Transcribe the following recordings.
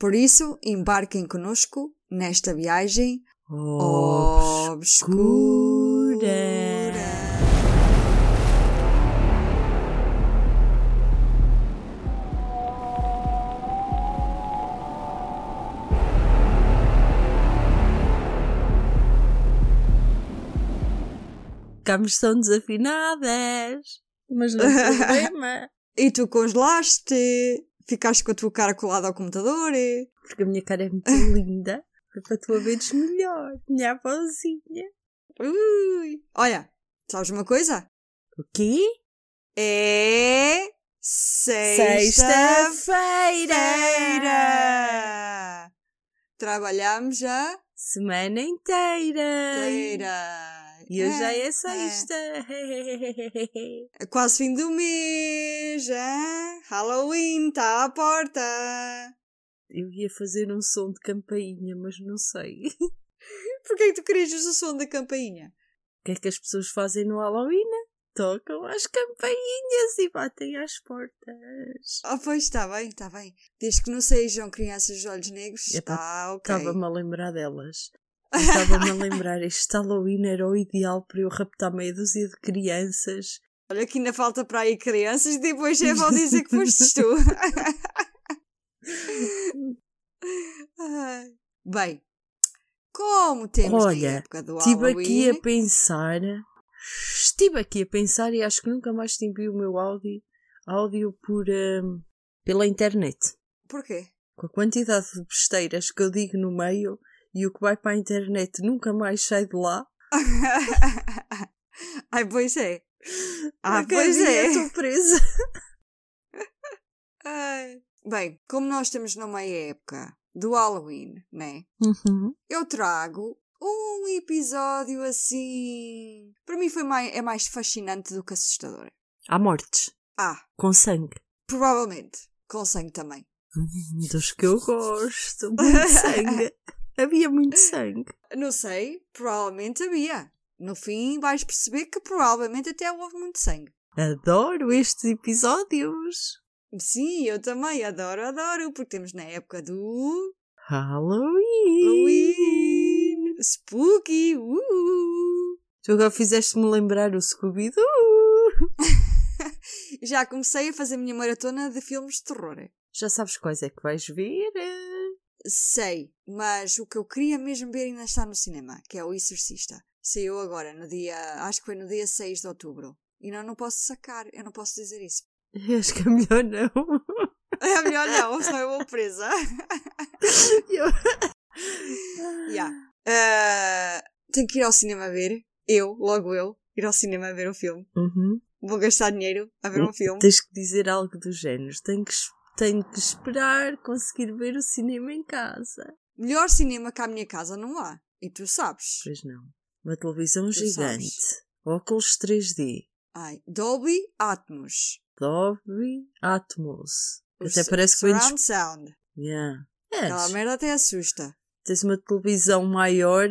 Por isso, embarquem conosco nesta viagem obscura. Ficámos tão desafinadas. Mas não tem problema. E tu congelaste, ficaste com a tua cara colada ao computador. Porque a minha cara é muito linda. Para tu a veres melhor. Minha avózinha. Ui. Olha, sabes uma coisa? O quê? É Sexta-feira! sexta-feira. Trabalhamos a Semana inteira. feira. E hoje já é É. sexta. É quase fim do mês, é? Halloween está à porta. Eu ia fazer um som de campainha, mas não sei. Porquê que tu querias o som da campainha? O que é que as pessoas fazem no Halloween? Tocam as campainhas e batem às portas. Ah, pois está bem, está bem. Desde que não sejam crianças de olhos negros, está ok. Estava-me a lembrar delas. Estava-me a lembrar, este Halloween era o ideal para eu raptar meia dúzia de crianças. Olha que ainda falta para aí crianças e depois já vão dizer que foste tu. Bem, como temos Olha, época do Estive Halloween... aqui a pensar, estive aqui a pensar e acho que nunca mais te envio o meu áudio, áudio por, hum, pela internet. Porquê? Com a quantidade de besteiras que eu digo no meio e o que vai para a internet nunca mais sai de lá. Ai, pois é. Ah, Porque pois é. Estou presa. Ai. Bem, como nós estamos numa época do Halloween, né? Uhum. Eu trago um episódio assim. Para mim foi mais, é mais fascinante do que assustador. Há mortes. Ah, Com sangue. provavelmente. Com sangue também. Hum, Dos que eu gosto. Muito sangue. Havia muito sangue. Não sei, provavelmente havia. No fim vais perceber que provavelmente até houve muito sangue. Adoro estes episódios. Sim, eu também adoro, adoro, porque temos na época do Halloween. Halloween. Spooky. Uh! Tu agora fizeste-me lembrar o Scooby-Doo. Já comecei a fazer a minha maratona de filmes de terror. Já sabes quais é que vais ver? Sei, mas o que eu queria mesmo ver ainda está no cinema, que é o Exorcista. Saiu agora, no dia. Acho que foi no dia 6 de outubro. E não, não posso sacar, eu não posso dizer isso. Acho que é melhor não. É melhor não, senão eu vou presa. Eu- yeah. Ah, tenho que ir ao cinema ver. Eu, logo eu, ir ao cinema ver o filme. Uhum. Vou gastar dinheiro a ver um filme. Tens que dizer algo do género. Tenho que, tenho que esperar conseguir ver o cinema em casa. Melhor cinema que a minha casa não há. E tu sabes. Pois não. Uma televisão gigante. sabes. Óculos 3D. Ai, Dolby Atmos. Dolby Atmos. O Até parece que vem Surround Sound. Yeah. Aquela És. merda até assusta. Tens uma televisão maior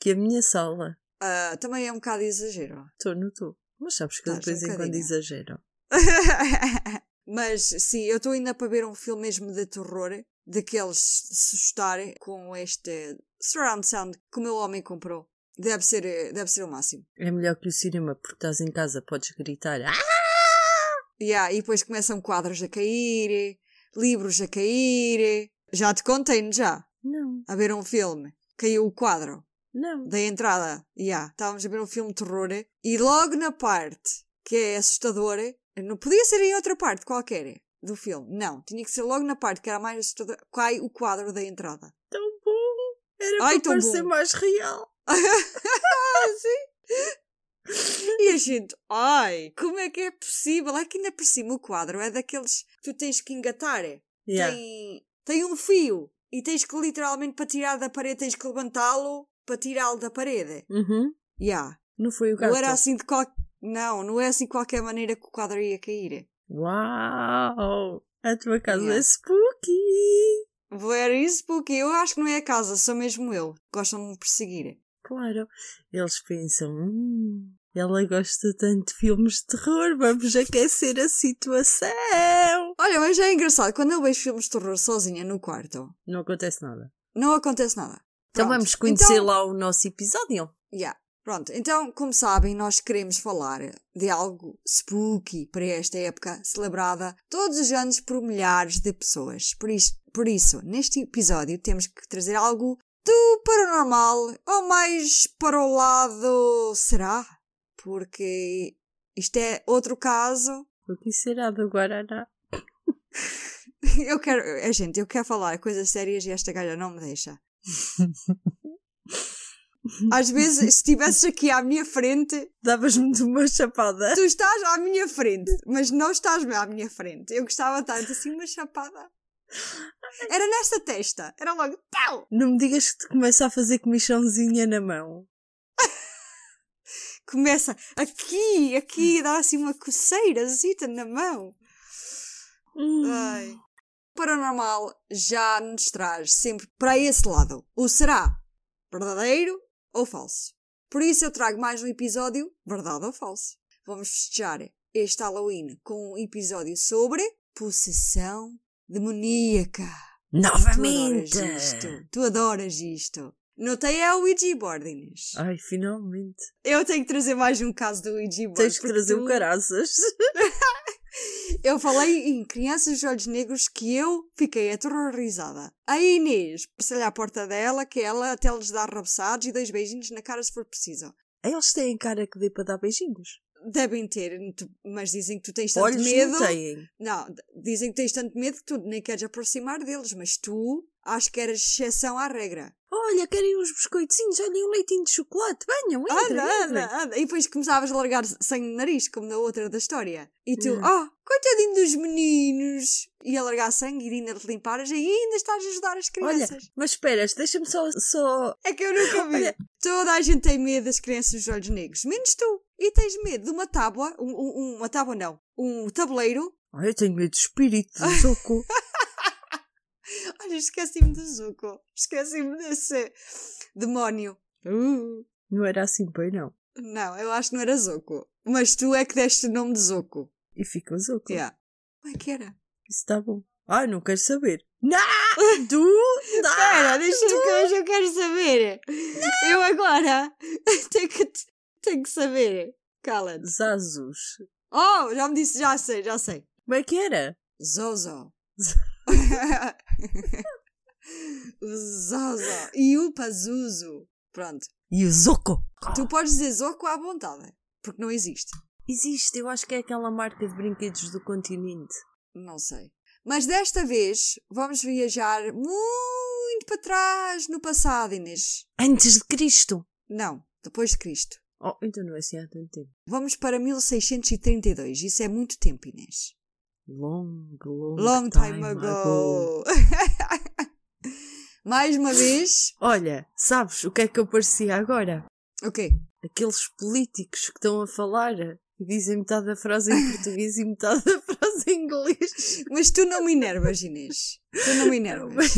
que a minha sala. Ah, também é um bocado exagero. Estou, não estou. Mas sabes que eu de Estás um vez em quando exagero. Mas sim, eu estou ainda para ver um filme mesmo de terror, daqueles se assustarem com este surround sound que o meu homem comprou. Deve ser, eh, deve ser o máximo. É melhor que o cinema porque estás em casa, podes gritar. Ah! Yeah, e depois começam quadros a cair, livros a cair. Já te contei, já? Não, A ver um filme. Caiu o quadro. não. da entrada, yeah, estávamos a ver um filme de terror e logo na parte que é assustadora, não podia ser em outra parte qualquer do filme, não, tinha que ser logo na parte que era mais assustadora, cai o quadro da entrada. Tão bom. Era Ai, para parecer bom. mais real. E a gente, ai, como é que é possível? É que ainda por cima o quadro é daqueles que tu tens que engatar. Yeah. Tem, tem um fio. e tens que literalmente para tirar da parede tens que levantá-lo para tirá-lo da parede. Uhum. Yeah. Não foi o gato. Não era assim de qual... Não, não é assim de qualquer maneira que o quadro ia cair. Uau! A tua casa Yeah. é spooky! Very spooky. Eu acho que não é a casa, sou mesmo eu. Gostam de me perseguir. Claro. Eles pensam, hum, ela gosta tanto de filmes de terror, vamos aquecer a situação. Olha, mas é engraçado. Quando eu vejo filmes de terror sozinha no quarto, Não acontece nada. não acontece nada. Então Pronto. vamos conhecer Então- lá o nosso episódio. Yeah. Pronto, então, como sabem, nós queremos falar de algo spooky para esta época, celebrada todos os anos por milhares de pessoas. Por, isto, por isso, neste episódio, temos que trazer algo do paranormal, ou mais para o lado. Será? Porque isto é outro caso. O que será do Guaraná? Eu quero. É, gente, eu quero falar coisas sérias e esta galha não me deixa. Às vezes, se estivesses aqui à minha frente, Davas-me de uma chapada. Tu estás à minha frente, mas não estás à minha frente. Eu gostava tanto assim, uma chapada. Era nesta testa, era logo tal. Não me digas que te começa a fazer comichãozinha na mão. Começa aqui, aqui, dá assim uma coceirazita na mão. Hum. Ai. Paranormal já nos traz sempre para esse lado. O será verdadeiro ou falso? Por isso eu trago mais um episódio, verdade ou falso. Vamos festejar este Halloween com um episódio sobre possessão demoníaca. Tu adoras Novamente! isto. Tu adoras isto. Notei é o Ouija board, Inês. Ai, finalmente. Eu tenho que trazer mais um caso do Ouija board. Tens que trazer tu- o caraças. Eu falei em crianças de olhos negros que eu fiquei aterrorizada. A Inês, passei-lhe à porta dela que ela até lhes dá rabeçados e dois beijinhos na cara se for preciso. Eles têm cara que dê para dar beijinhos. Devem ter, mas dizem que tu tens tanto Olhos medo. não têm. Não, dizem que tens tanto medo que tu nem queres aproximar deles, mas tu acho que eras exceção à regra. Olha, querem uns biscoitinhos, olhem um leitinho de chocolate. Venham, entrem, Anda, entrem. anda, anda. E depois começavas a largar sangue no nariz, como na outra da história. E tu, Hum. oh, coitadinho dos meninos. E a largar sangue e ainda te limpares e ainda estás a ajudar as Olha, crianças. mas esperas, deixa-me só, só... É que eu nunca vi. Olha. Toda a gente tem medo das crianças dos olhos negros, menos tu. E tens medo de uma tábua, um, um- uma tábua não, um tabuleiro. Eu tenho medo de espírito, de soco. Olha, esqueci-me do Zuko. Esqueci-me desse demónio. Uh. não era assim, pois não. Não, eu acho que não era Zuko. Mas tu é que deste o nome de Zuko. E fica o soco. Yeah. Como é que era? Isso está bom. Ai, não quero saber. Não! Tu! Não! Espera, deixa que hoje eu quero saber. Eu agora tenho que, tenho que saber. Cala-te. Zazus. Oh, já me disse, já sei, já sei. Como é que era? Zozo. o Zozo. E o Pazuzu. Pronto. E o Zoco. Tu podes dizer Zoco à vontade. Porque não existe. Existe, eu acho que é aquela marca de brinquedos do continente. Não sei. Mas desta vez vamos viajar muito para trás no passado, Inês. Antes de Cristo. Não, depois de Cristo. Oh, então não é assim há tanto tempo. Vamos para 1632. Isso é muito tempo, Inês. Long, long, Long time ago. Mais uma vez. Olha, sabes o que é que eu parecia agora? O quê? Aqueles políticos que estão a falar e dizem metade da frase em português e metade da frase em inglês. Mas tu não me enervas, Inês. Tu não me enervas.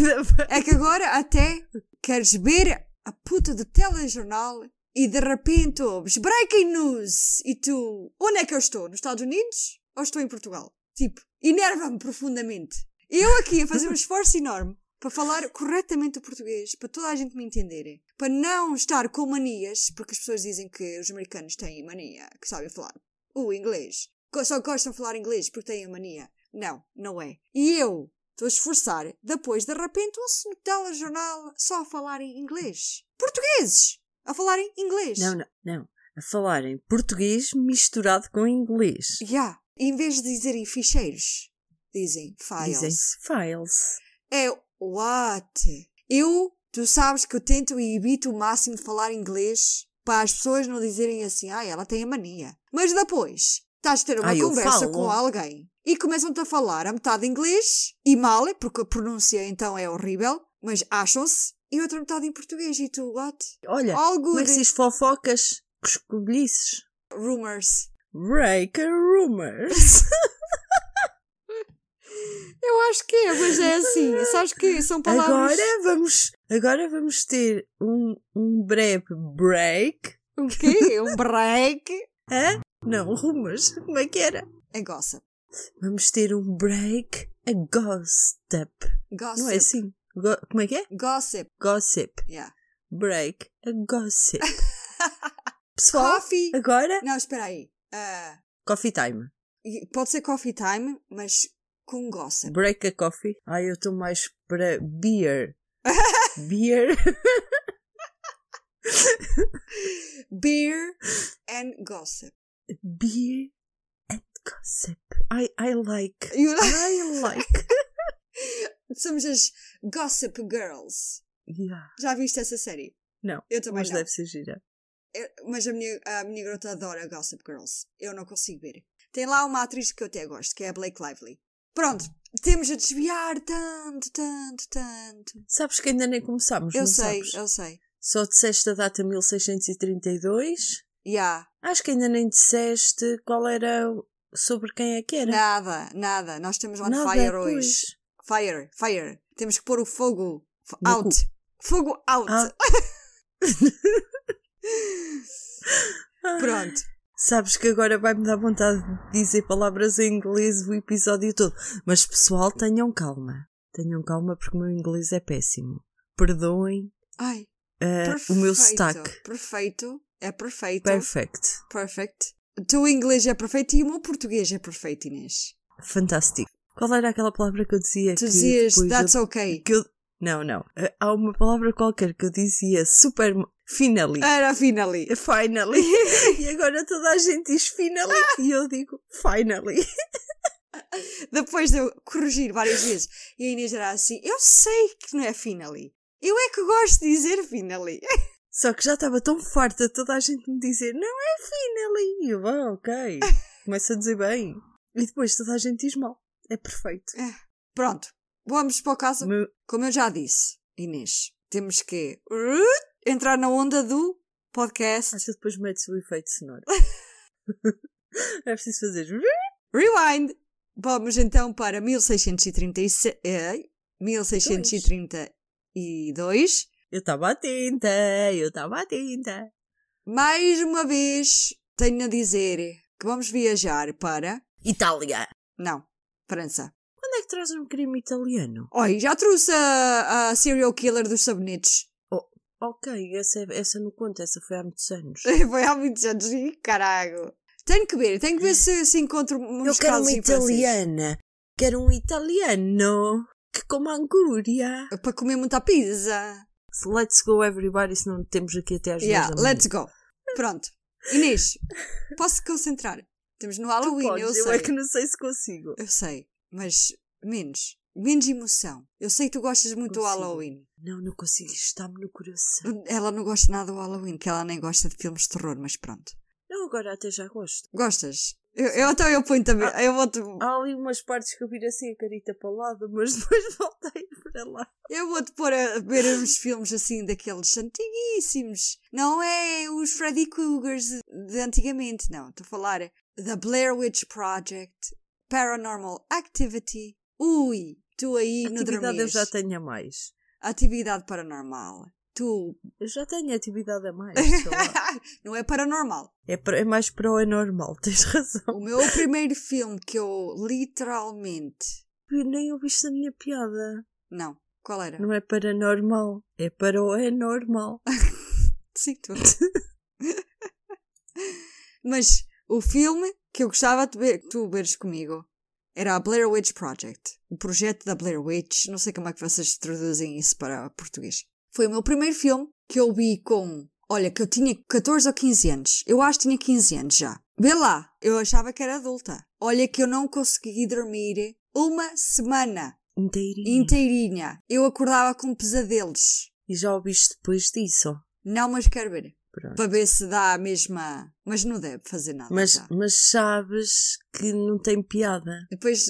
É que agora até queres ver a puta do telejornal e de repente ouves breaking news e tu, onde é que eu estou? Nos Estados Unidos ou estou em Portugal? Tipo, enerva-me profundamente. Eu aqui a fazer um esforço enorme para falar corretamente o português, para toda a gente me entender, para não estar com manias, porque as pessoas dizem que os americanos têm mania, que sabem falar o inglês. Só gostam de falar inglês porque têm a mania. Não, não é. E eu estou a esforçar, depois de repente ouço no telejornal só a falar em inglês. Portugueses! A falar em inglês. Não, não, não. A falar em português misturado com inglês. Já. Em vez de dizerem ficheiros, dizem files. Dizem files. É what? Eu, tu sabes que eu tento e evito o máximo de falar inglês para as pessoas não dizerem assim, ah, ela tem a mania. Mas depois, estás a ter uma Ah, conversa com alguém e começam-te a falar a metade inglês e mal, porque a pronúncia então é horrível, Mas acham-se e outra metade em português. E tu, what? Olha, All como é que se diz fofocas? Coscobilhices. Rumors. Break a rumors. Eu acho que é, mas é assim. Sabes que são palavras. Agora vamos, agora vamos ter um, um breve break. O quê? Um break? Hã? Não, rumors. Como é que era? É gossip. Vamos ter um break a gossip. Gossip. Não é assim? Go- como é que é? Gossip. Gossip. Yeah. Break a gossip. Pessoal, Coffee. agora Não, espera aí. Ah, coffee time. pode ser coffee time, mas com gossip. Break a coffee. Ai, eu estou mais para beer. beer. Beer and gossip. beer and gossip. I, I like. You- I like. Somos as Gossip Girls. Yeah. Já viste essa série? Não, Eu também mas não. deve ser gira. Mas a minha, a minha garota adora Gossip Girls. Eu não consigo ver. Tem lá uma atriz que eu até gosto, que é a Blake Lively. Pronto, temos a desviar tanto, tanto, tanto. Sabes que ainda nem começámos, Eu não sei, sabes? eu sei. Só disseste a data 1632. Ya, Acho que ainda nem disseste qual era, sobre quem é que era. nada, nada. Nós temos on Nada, fire pois. hoje. Fire, fire. Temos que pôr o fogo out. Fogo out. Ah. Pronto. Sabes que agora vai-me dar vontade de dizer palavras em inglês o episódio todo. Mas pessoal, tenham calma. Tenham calma porque o meu inglês é péssimo. Perdoem Ai, eh, perfeito. o meu sotaque. Perfeito. É perfeito. Perfect. Perfect. O teu inglês é perfeito e o meu português é perfeito, Inês. Fantástico. Qual era aquela palavra que eu dizia? Tu dizias, that's eu, okay. que eu- Não, não. Eh, Há uma palavra qualquer que eu dizia super. Finally. Era finally. Finally. e agora toda a gente diz finally. e eu digo finally. Depois de eu corrigir várias vezes e a Inês era assim, eu sei que não é finally. Eu é que gosto de dizer finally. Só que já estava tão farta toda a gente me dizer não é finally. E eu, ah, ok. Começo a dizer bem. E depois toda a gente diz mal. É perfeito. Pronto, vamos para o caso. Como eu já disse, Inês, temos que entrar na onda do podcast. Acho que depois mete-se o efeito sonoro. é preciso fazer. Rewind! Vamos então para 1636, eh, 1632. Eu estava atenta, eu estava atenta. Mais uma vez, tenho a dizer que vamos viajar para. Itália. Não, França. Quando é que traz um crime italiano? Oi, já trouxe a, a serial killer dos sabonetes. Ok, essa, essa não conta, essa foi há muitos anos. Foi há muitos anos. Ih, Caralho. Tenho que ver, tenho que ver se, se encontro uns Eu quero uma italiana. Quero um italiano que coma angúria. Para comer muita pizza. So let's go everybody, senão temos aqui até às Yeah, 10 da manhã. let's go. Pronto. Inês, posso concentrar? Estamos no Halloween, Podes, eu eu sei. é que não sei se consigo. Eu sei, mas menos. Menos emoção. Eu sei que tu gostas muito do Consigo. Halloween. Não, não consigo, está-me no coração. Ela não gosta nada do Halloween, que ela nem gosta de filmes de terror, mas pronto. Eu agora até já gosto. Gostas? Eu, eu então eu ponho também. Eu vou-te Há ali umas partes que eu viro assim a carita para o lado, mas depois voltei para lá. eu vou -te pôr a ver uns filmes assim daqueles antiguíssimos. Não é os Freddy Cougars de antigamente, não. Estou a falar The Blair Witch Project, Paranormal Activity. Ui, tu aí no Atividade eu já tenho a mais. Atividade paranormal. Tu. Eu já tenho atividade a mais, não é paranormal. É, para- é mais para o anormal, tens razão. O meu primeiro filme que eu literalmente. Eu nem ouviste a minha piada. Não. Qual era? Não é paranormal, é para o anormal. Sim, tu. Mas o filme que eu gostava de ver, tu veres comigo, era a Blair Witch Project. O projeto da Blair Witch. Não sei como é que vocês traduzem isso para português. Foi o meu primeiro filme que eu vi com. Olha, que eu tinha 14 ou 15 anos. Eu acho que tinha 15 anos já. Vê lá, eu achava que era adulta. Olha que eu não consegui dormir uma semana Inteirinho. inteirinha. Eu acordava com pesadelos. E já ouviste depois disso? Não, mas quero ver. Pronto. Para ver se dá a mesma. Mas não deve fazer nada. Mas, já. mas sabes que não tem piada. Depois,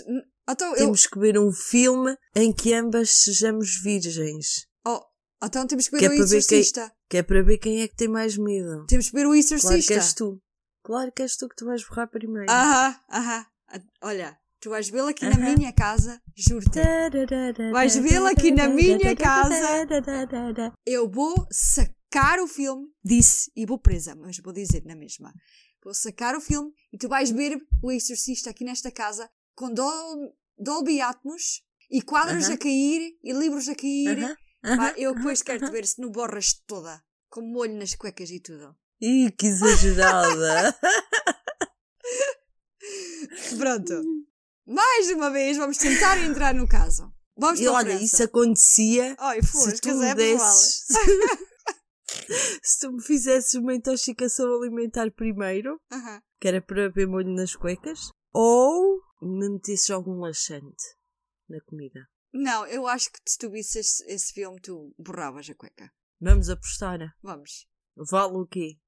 Então, eu, Temos que ver um filme em que ambas sejamos virgens. oh, então temos que ver Que é o quem- Exorcista. Que é para ver quem é que tem mais medo. Temos que ver o Claro Exorcista. que és tu. Claro que és tu que tu vais borrar primeiro. Aham, aham. Olha, tu vais vê-lo aqui na Aham. minha casa, juro-te. Vais vê-lo aqui na minha casa. Eu vou sacar o filme, disse, e vou presa, mas vou dizer na mesma. Vou sacar o filme e tu vais ver o Exorcista aqui nesta casa com Dol Dolby Atmos e quadros Aham. a cair e livros a cair. Aham, Pá, aham. eu depois quero te ver se não borras toda, com molho nas cuecas e tudo. Ih, que exagerada. Pronto. Mais uma vez vamos tentar entrar no caso. Vamos e olha, França. isso acontecia se tu desses. se tu me fizesses uma intoxicação alimentar primeiro, que era para ver molho nas cuecas, ou me metesses algum laxante na comida. Não, eu acho que se tu visses esse, esse filme, tu borravas a cueca. Vamos apostar. Vamos. Vale o quê?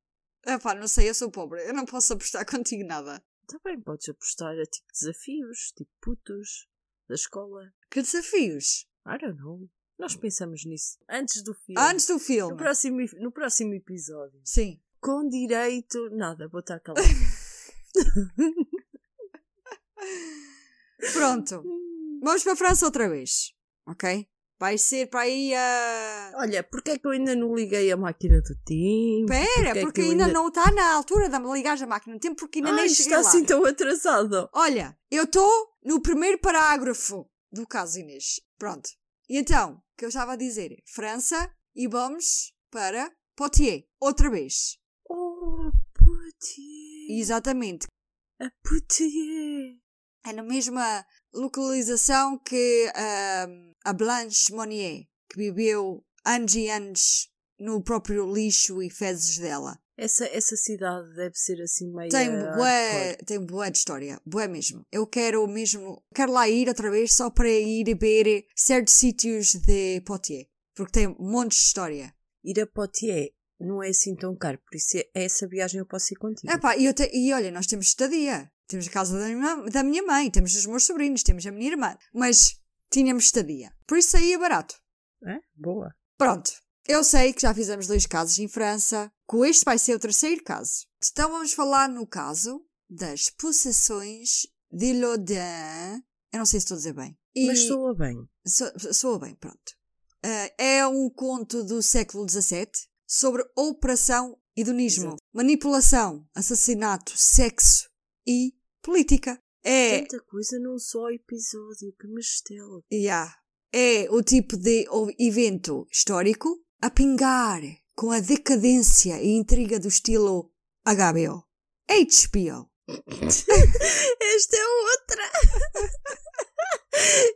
Epá, não sei, eu sou pobre. Eu não posso apostar contigo nada. Também podes apostar a tipo desafios, tipo putos, da escola. Que desafios. I don't know. Nós pensamos nisso antes do filme. Antes do no filme. próximo, no próximo episódio. Sim. Com direito. Nada, vou estar calada. Pronto. Vamos para a França outra vez. Ok? Vai ser para aí a. Olha, porque é que eu ainda não liguei a máquina do tempo? Espera, Porque é porque que eu ainda ainda- não está na altura de ligar a máquina do tempo, porque ainda Ai, nem está cheguei lá. assim tão atrasado. Olha, eu estou no primeiro parágrafo do caso Inês. Pronto. E então, o que eu estava a dizer? França e vamos para Poitiers. Outra vez. Oh, Poitiers. Exatamente. A Poitiers. É na mesma localização que ahm, a Blanche Monnier, que viveu anos e anos no próprio lixo e fezes dela. Essa, essa cidade deve ser assim meio. Tem bué, tem bué de história, bué mesmo. Eu quero mesmo, quero lá ir outra vez só para ir ver certos sítios de Poitiers, porque tem um monte de história. Ir a Poitiers não é assim tão caro, por isso é- essa viagem eu posso ir contigo. Epá, e, eu te- e olha, nós temos estadia, temos a casa da minha, da minha mãe, temos os meus sobrinhos, temos a minha irmã, mas tínhamos estadia, por isso aí é barato. É? Boa. Pronto, eu sei que já fizemos dois casos em França, que este vai ser o terceiro caso. Então vamos falar no caso das possessões de Lodin. Eu não sei se estou a dizer bem. E Mas soa bem. so- soa bem, pronto. Ah, é um conto do século XVII sobre operação hedonismo, Exato. manipulação, assassinato, sexo e política. É, Tanta coisa num só episódio que estela. Yeah. É o tipo de evento histórico a pingar com a decadência e intriga do estilo HBO. HBO. Esta é outra!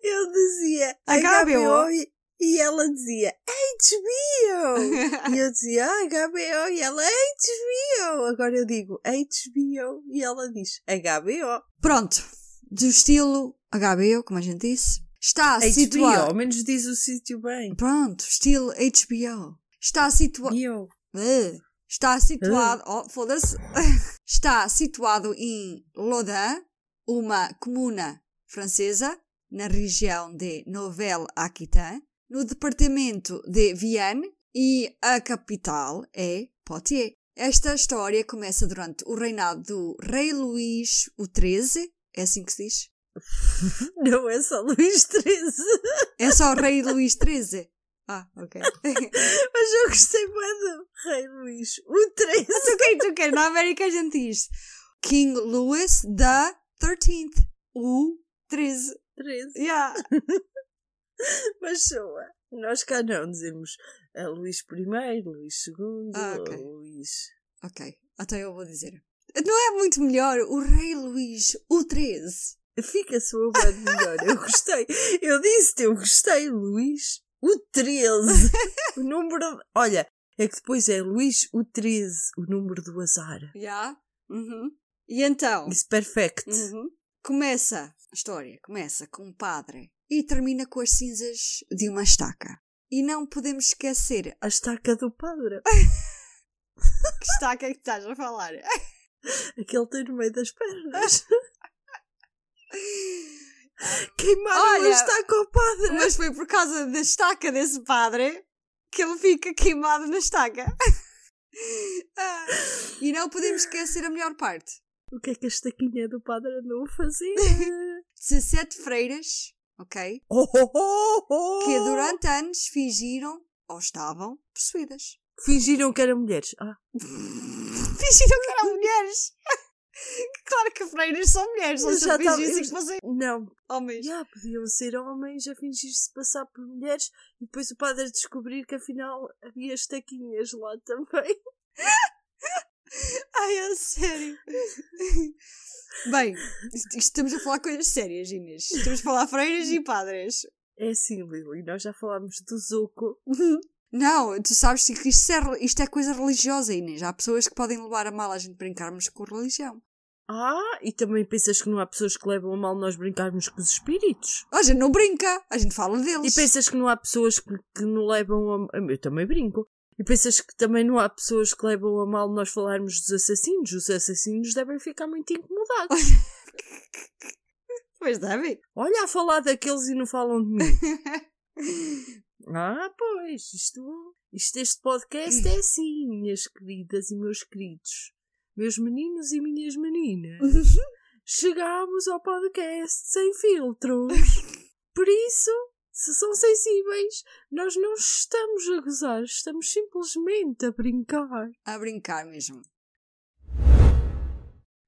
eu dizia HBO. e- e ela dizia HBO! E eu dizia ah, HBO e ela HBO! Agora eu digo HBO e ela diz HBO. Pronto. Do estilo HBO, como a gente disse. Está HBO, situado. ao menos diz o sítio bem. Pronto, estilo HBO. Está situado. Uh, Está situado. Oh, foda-se. Está situado em Lodin, uma comuna francesa, na região de Nouvelle-Aquitaine, no departamento de Vienne, e a capital é Poitiers. Esta história começa durante o reinado do rei Luís XIII, é assim que se diz? Não é só Luís XIII. É só o rei Luís XIII. Ah, ok. Mas eu gostei mais do Rei Luís. O 13. tu quem tu queres? Na América a gente diz King Louis the 13th. O 13. 13. Yeah. Mas soa. Nós cá não dizemos ah, Luís I, Luís II, Ah, ok. ou Luís. Ok, até eu vou dizer. Não é muito melhor o Rei Luís o 13? Fica soa bem melhor. Eu gostei. Eu disse-te, eu gostei, Luís. O 13. o número. Olha, é que depois é Luís o 13, o número do azar. Yeah. Uhum. E então, Isso perfect. uhum, começa a história, começa com um padre e termina com as cinzas de uma estaca. E não podemos esquecer A estaca do padre. que estaca é que estás a falar. Aquele tem no meio das pernas. Queimaram Olha, a estaca ao padre. Mas foi por causa da estaca desse padre que ele fica queimado na estaca. Ah, e não podemos esquecer a melhor parte. O que é que a estaquinha do padre andou a fazer? 17 freiras, ok? oh, oh, oh, oh. Que durante anos fingiram ou estavam possuídas. Fingiram que eram mulheres. Ah, Fingiram que eram mulheres. Claro que freiras são mulheres, se já tava- fingissem eu que não. homens. Já podiam ser homens a fingir-se passar por mulheres e depois o padre descobrir que afinal havia estaquinhas lá também. Ai, é sério. Bem, estamos a falar coisas sérias, Inês. Estamos a falar freiras e padres. É assim, Lili, nós já falámos do Zuko. Não, tu sabes que isto é, isto é coisa religiosa, Inês. Há pessoas que podem levar a mal a gente brincarmos com religião. Ah, e também pensas que não há pessoas que levam a mal nós brincarmos com os espíritos? A gente não brinca, a gente fala E deles. pensas que não há pessoas que, que não levam a. Eu também brinco. E pensas que também não há pessoas que levam a mal nós falarmos dos assassinos? Os assassinos devem ficar muito incomodados. Pois deve. Olha a falar daqueles e não falam de mim. Ah, pois, isto, isto este podcast é assim, minhas queridas e meus queridos. Meus meninos e minhas meninas. Chegámos ao podcast sem filtros. Por isso, se são sensíveis, nós não estamos a gozar, estamos simplesmente a brincar. A brincar mesmo.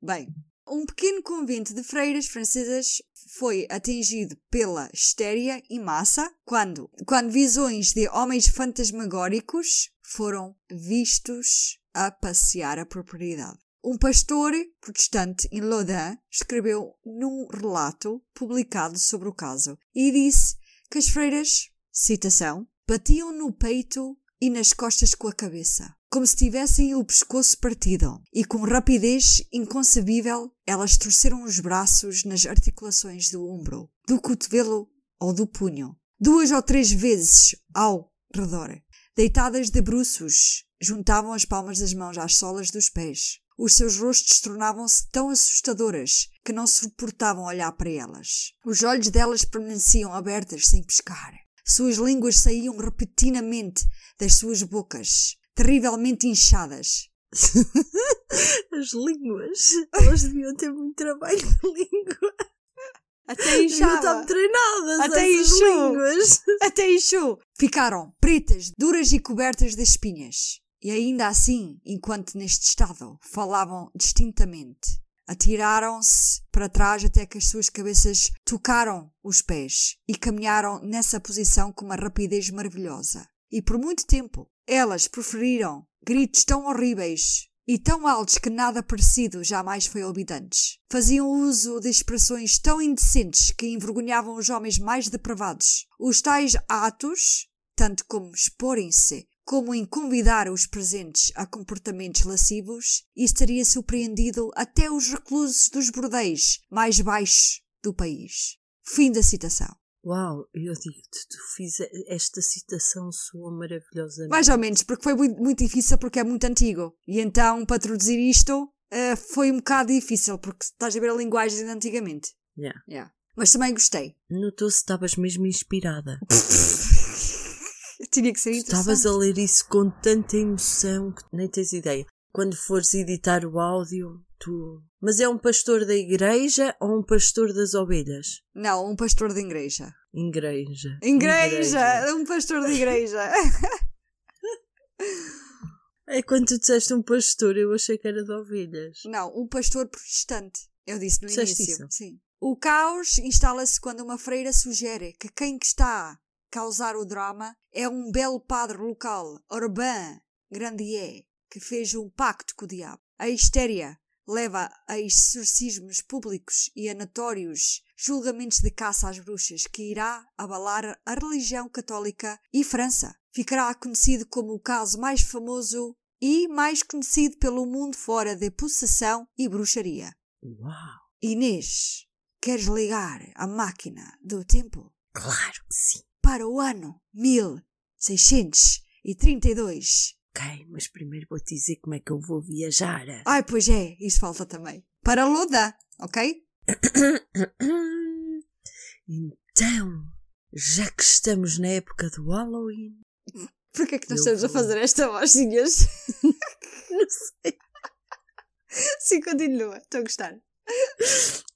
Bem, um pequeno convento de freiras francesas foi atingido pela histeria e massa quando, quando visões de homens fantasmagóricos foram vistos a passear a propriedade. Um pastor protestante em Lodin escreveu num relato publicado sobre o caso e disse que as freiras, citação, batiam no peito e nas costas com a cabeça, como se tivessem o pescoço partido, e com rapidez inconcebível elas torceram os braços nas articulações do ombro, do cotovelo ou do punho, duas ou três vezes ao redor. Deitadas de bruços, juntavam as palmas das mãos às solas dos pés. Os seus rostos tornavam-se tão assustadoras que não suportavam olhar para elas. Os olhos delas permaneciam abertos sem piscar. Suas línguas saíam repentinamente das suas bocas, terrivelmente inchadas. As línguas, elas deviam ter muito trabalho de língua. Até inchava. treinadas Até inchou. línguas. Até inchou. Ficaram pretas, duras e cobertas de espinhas. E ainda assim, enquanto neste estado falavam distintamente, atiraram-se para trás até que as suas cabeças tocaram os pés e caminharam nessa posição com uma rapidez maravilhosa. E por muito tempo, elas proferiram gritos tão horríveis e tão altos que nada parecido jamais foi ouvido antes. Faziam uso de expressões tão indecentes que envergonhavam os homens mais depravados. Os tais atos, tanto como exporem-se, como em convidar os presentes a comportamentos lascivos, isso teria surpreendido até os reclusos dos bordéis mais baixos do país. Fim da citação. Uau, eu digo-te, tu fiz esta citação soa maravilhosamente. Mais ou menos, porque foi muito, muito difícil porque é muito antigo. E então, para traduzir isto, eh, foi um bocado difícil, porque estás a ver a linguagem de antigamente. Yeah. Yeah. Mas também gostei. Notou-se que estavas mesmo inspirada. Tinha que ser Estavas interessante. a ler isso com tanta emoção que nem tens ideia. Quando fores editar o áudio, Mas é um pastor da igreja ou um pastor das ovelhas? Não, um pastor de igreja. Igreja. Igreja! Um pastor de igreja. É quando tu disseste um pastor, eu achei que era de ovelhas. Não, um pastor protestante. Eu disse no Disseste início. isso? Sim. O caos instala-se quando uma freira sugere que quem que está a causar o drama é um belo padre local, Urbain Grandier, que fez um pacto com o diabo. A histéria leva a exorcismos públicos e a notórios julgamentos de caça às bruxas que irá abalar a religião católica e França. Ficará conhecido como o caso mais famoso e mais conhecido pelo mundo fora de possessão e bruxaria. Uau! Inês, queres ligar a máquina do tempo Claro que sim. para o ano 1632? Ok, mas primeiro vou te dizer como é que eu vou viajar. Ai, pois é, isso falta também. Para Loda, ok? Então, já que estamos na época do Halloween, Porquê é que nós estamos a vou. fazer esta vozinhas? não sei. Sim, continua. Estou a gostar.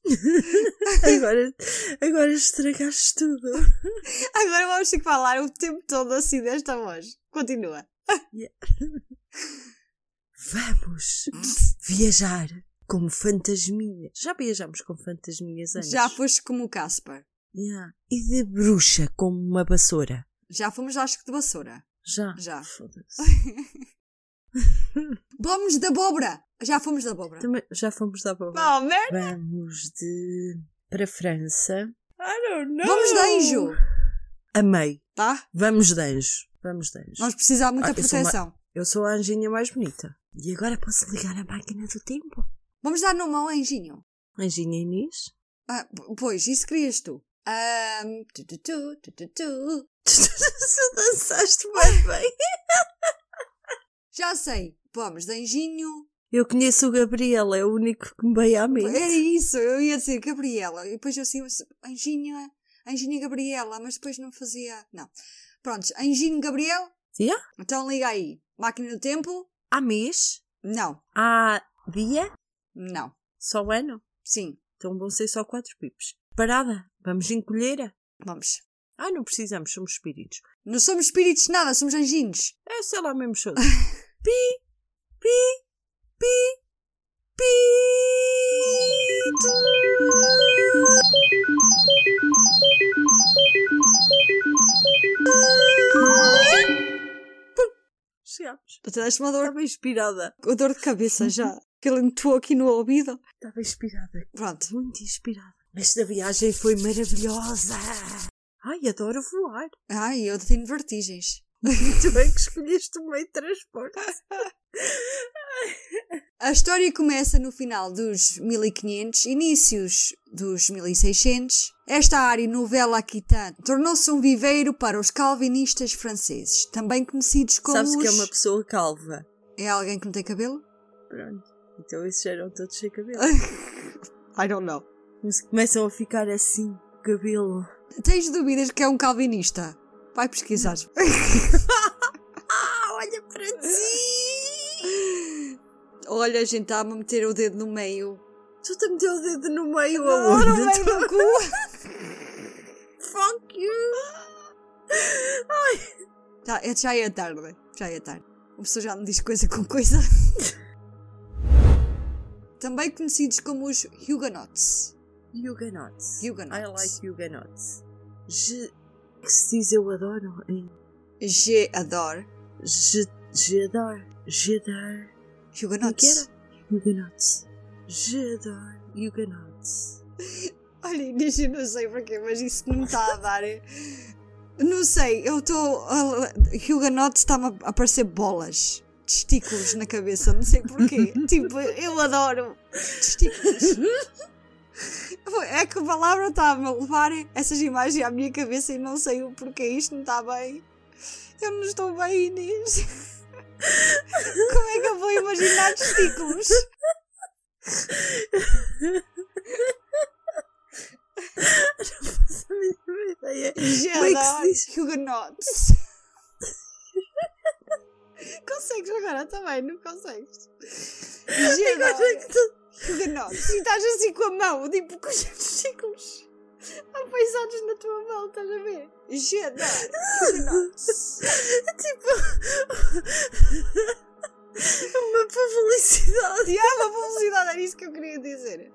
Agora, agora estragaste tudo. Agora vamos ter que falar o tempo todo assim desta voz. Continua. Vamos viajar como fantasminhas. Já viajamos com fantasminhas antes? Já foste como o Casper. Yeah. E de bruxa como uma vassoura? Já fomos, acho que de vassoura. Já. Já. Foda-se. Vamos de abóbora. Já fomos de abóbora. Também já fomos da babá. Oh, merda. Vamos de. para a França. I don't know. Vamos de anjo. Amei. Tá? Vamos de anjo. Vamos de anjo. Vamos precisar de muita Ah, eu sou uma- proteção. Eu sou a anjinha mais bonita. E agora posso ligar a máquina do tempo. Vamos dar nome ao anjinho. Anjinha Inês? Ah, pois, isso querias tu. Ahm, tu, tu, tu, tu, tu, tu. Tu dançaste mais bem. Já sei. Vamos de anjinho. Eu conheço o Gabriel, é o único que me veio à mente. Era isso, eu ia dizer Gabriela. E depois eu assim, anjinha, anjinha Gabriela, mas depois não fazia. Não. Prontos, anjinho Gabriel. Yeah? Então liga aí. Máquina do tempo? Há mês? Não. Há dia? Não. Só ano? Sim. Então vão ser só quatro pips. Parada, vamos encolher? Vamos. Ah, não precisamos, somos espíritos. Não somos espíritos de nada, somos anjinhos. É, sei lá mesmo show. pi, pi, pi, pi. Chegámos. Tu deste uma dor, Estava inspirada. uma dor de cabeça já. Que ele entrou aqui no ouvido. Estava inspirada. Pronto. Muito inspirada. Esta viagem foi maravilhosa. Ai, adoro voar. Ai, eu tenho vertigens. Tu é que escolheste o meio de transporte. A história começa no final dos 1500, inícios dos 1600. Esta área novela aquitana tornou-se um viveiro para os calvinistas franceses, também conhecidos como Sabes que é os- uma pessoa calva. É alguém que não tem cabelo? Pronto. Então esses eram todos sem cabelo. I don't know. Mas começam a ficar assim, cabelo. Tens dúvidas que é um calvinista? Vai pesquisar. Olha para ti! Olha, a gente está a meter o dedo no meio. Tu te meteu o dedo no meio Não, aonde? no meio do cu. Fuck you! Tá, é- já é tarde. Já é tarde. Uma pessoa já me diz coisa com coisa. Também conhecidos como os Huguenots. Huguenots. Huguenots. I like Huguenots. Je... Que se diz eu adoro em... G adoro. Je... Je adoro. Je que Huguenots. era? Huguenots. Je adoro Huguenots. Olha, Inês, eu não sei porquê, mas isso não está a dar. Não sei, eu estou. Huguenots está-me a aparecer bolas. Testículos na cabeça, não sei porquê. tipo, eu adoro testículos. É que a palavra está-me a levar essas imagens à minha cabeça e não sei o porquê. Isto não está bem. Eu não estou bem, Inês. Como é que eu vou imaginar testículos? Essa é a minha ideia. Jedi? Huguenots. consegues agora também, não consegues? Jedi que tu- Huguenots. E estás assim com a mão, tipo com os testículos apaisados na tua mão, estás a ver? Jedi Huguenots. Tipo. Uma publicidade. E há uma publicidade, era isso que eu queria dizer.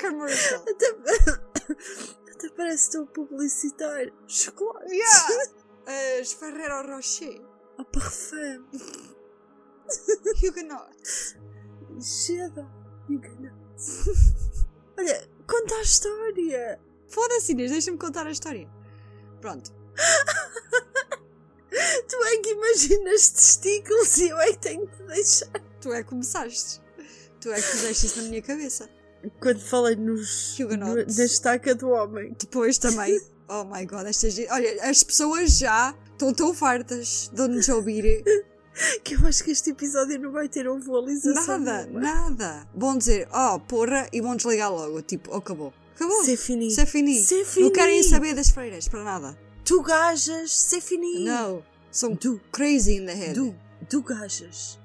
Commercial. Até, até parece tão publicitar. Chocolate. Yeah. As Ferrero Rocher. A parfum. Huguenots. Cheddar. Olha, conta a história. Foda-se, Inês, deixa-me contar a história. Pronto. Tu é que imaginas testículos e eu é que tenho que deixar. Tu é que começaste. Tu é que puseste isso na minha cabeça. Quando falei nos. No- na estaca do homem. Depois também. Oh my god, esta gente. Olha, as pessoas já estão tão fartas de nos ouvir. Que eu acho que este episódio não vai ter uma visualização. Nada, nenhuma. nada. Vão dizer, oh, porra, e vão desligar logo. Tipo, oh, acabou. Acabou. C'est fini. C'est fini. C'est fini. Não querem saber das freiras, para nada. Tu gajas, c'est fini. Não. São Du, crazy in the head. du, du gajas.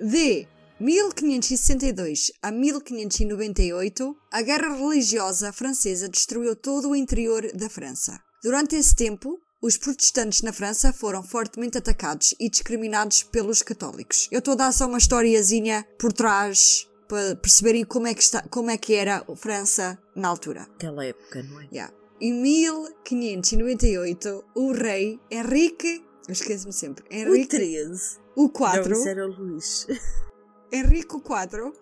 De 1562 a 1598, a Guerra Religiosa Francesa destruiu todo o interior da França. Durante esse tempo, os protestantes na França foram fortemente atacados e discriminados pelos católicos. Eu estou a dar só uma historiazinha por trás para perceberem como é que, está, como é que era a França na altura. Aquela época, não é? Yeah. Em 1598, o rei Henrique, eu esqueço-me sempre, O Henrique 13. o Não, 4, isso era o Luís. Henrique 4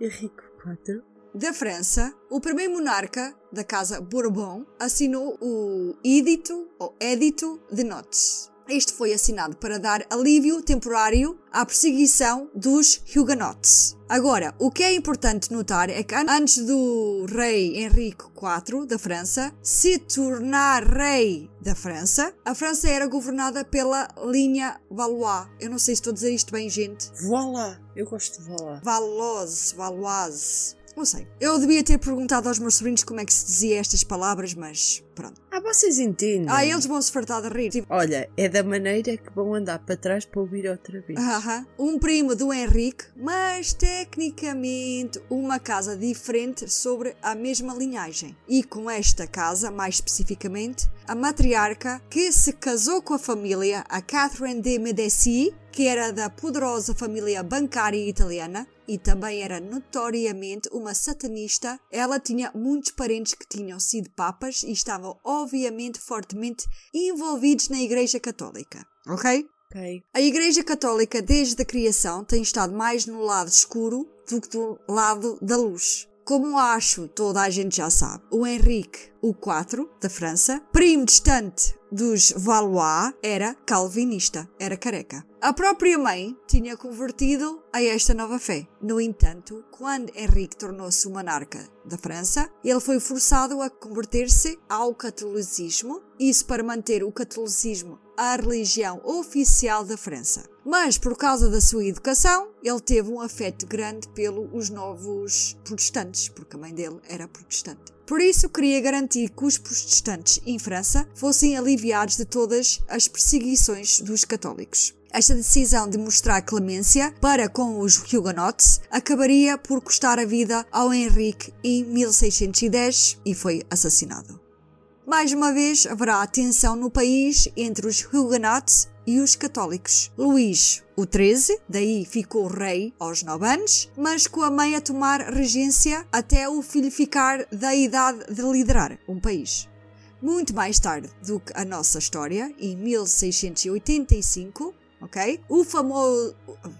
Henrique IV. da França, o primeiro monarca da casa Bourbon assinou o Edito ou Edito de Nantes. Este foi assinado para dar alívio temporário à perseguição dos Huguenots. Agora, o que é importante notar é que an- antes do rei Henrique IV da França se tornar rei da França, a França era governada pela linha Valois. Eu não sei se estou a dizer isto bem, gente. Voilà. Eu gosto de voilà. Valois, Valoise. Não sei. Eu devia ter perguntado aos meus sobrinhos como é que se dizia estas palavras, mas pronto. Ah, vocês entendem. Ah, eles vão se fartar de rir. Tipo, Olha, é da maneira que vão andar para trás para ouvir outra vez. aham, um primo do Henrique, mas tecnicamente uma casa diferente sobre a mesma linhagem. E com esta casa, mais especificamente, a matriarca que se casou com a família, a Catherine de Medici, que era da poderosa família bancária italiana e também era notoriamente uma satanista, ela tinha muitos parentes que tinham sido papas e estavam obviamente fortemente envolvidos na Igreja Católica. Ok? Ok. A Igreja Católica, desde a criação, tem estado mais no lado escuro do que do lado da luz. Como acho toda a gente já sabe, o Henrique IV da França, primo distante dos Valois, era calvinista, era careca. A própria mãe tinha convertido a esta nova fé. No entanto, quando Henrique tornou-se o monarca da França, ele foi forçado a converter-se ao catolicismo, isso para manter o catolicismo a religião oficial da França. Mas por causa da sua educação, ele teve um afeto grande pelos novos protestantes, porque a mãe dele era protestante. Por isso, queria garantir que os protestantes em França fossem aliviados de todas as perseguições dos católicos. Esta decisão de mostrar clemência para com os Huguenots acabaria por custar a vida ao Henrique em 1610 e foi assassinado. Mais uma vez haverá tensão no país entre os Huguenots e os católicos. Luís, o 13, daí ficou rei aos 9 anos, mas com a mãe a tomar regência até o filho ficar da idade de liderar um país. Muito mais tarde do que a nossa história, em 1685, ok? O famoso,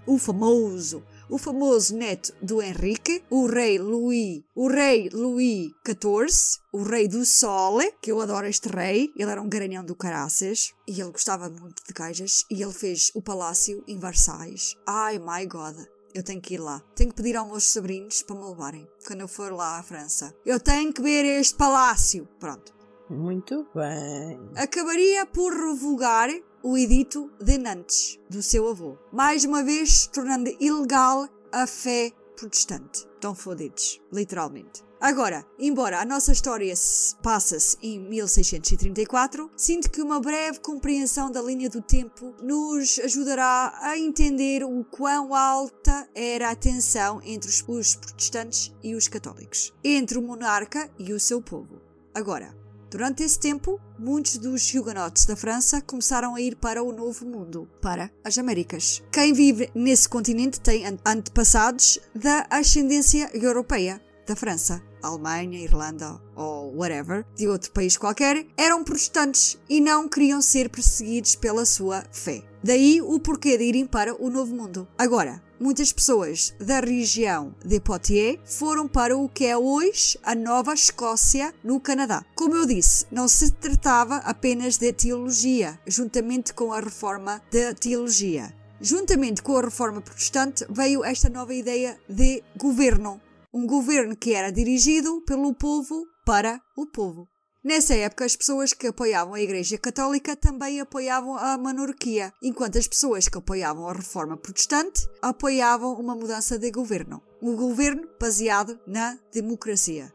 o famoso, o famoso neto do Henrique, o rei Louis, o rei Louis XIV, o rei do Sol, que eu adoro este rei, ele era um garanhão do caraças e ele gostava muito de gajas e ele fez o palácio em Versailles. Ai my god. Eu tenho que ir lá. Tenho que pedir aos meus sobrinhos para me levarem quando eu for lá à França. Eu tenho que ver este palácio. Pronto Muito bem. acabaria por revogar o edito de Nantes, do seu avô, mais uma vez tornando ilegal a fé protestante. Estão fodidos, literalmente. Agora, embora a nossa história se passa-se em 1634, sinto que uma breve compreensão da linha do tempo nos ajudará a entender o quão alta era a tensão entre os protestantes e os católicos, entre o monarca e o seu povo. Agora, Durante esse tempo, muitos dos Huguenots da França começaram a ir para o Novo Mundo, para as Américas. Quem vive nesse continente tem an- antepassados da ascendência europeia da França. Alemanha, Irlanda ou whatever, de outro país qualquer, eram protestantes e não queriam ser perseguidos pela sua fé. Daí o porquê de irem para o Novo Mundo. Agora, muitas pessoas da região de Poitiers foram para o que é hoje a Nova Escócia, no Canadá. Como eu disse, não se tratava apenas de teologia, juntamente com a reforma da teologia. Juntamente com a reforma protestante veio esta nova ideia de governo. Um governo que era dirigido pelo povo para o povo. Nessa época, as pessoas que apoiavam a Igreja Católica também apoiavam a monarquia, enquanto as pessoas que apoiavam a reforma protestante apoiavam uma mudança de governo. um governo baseado na democracia.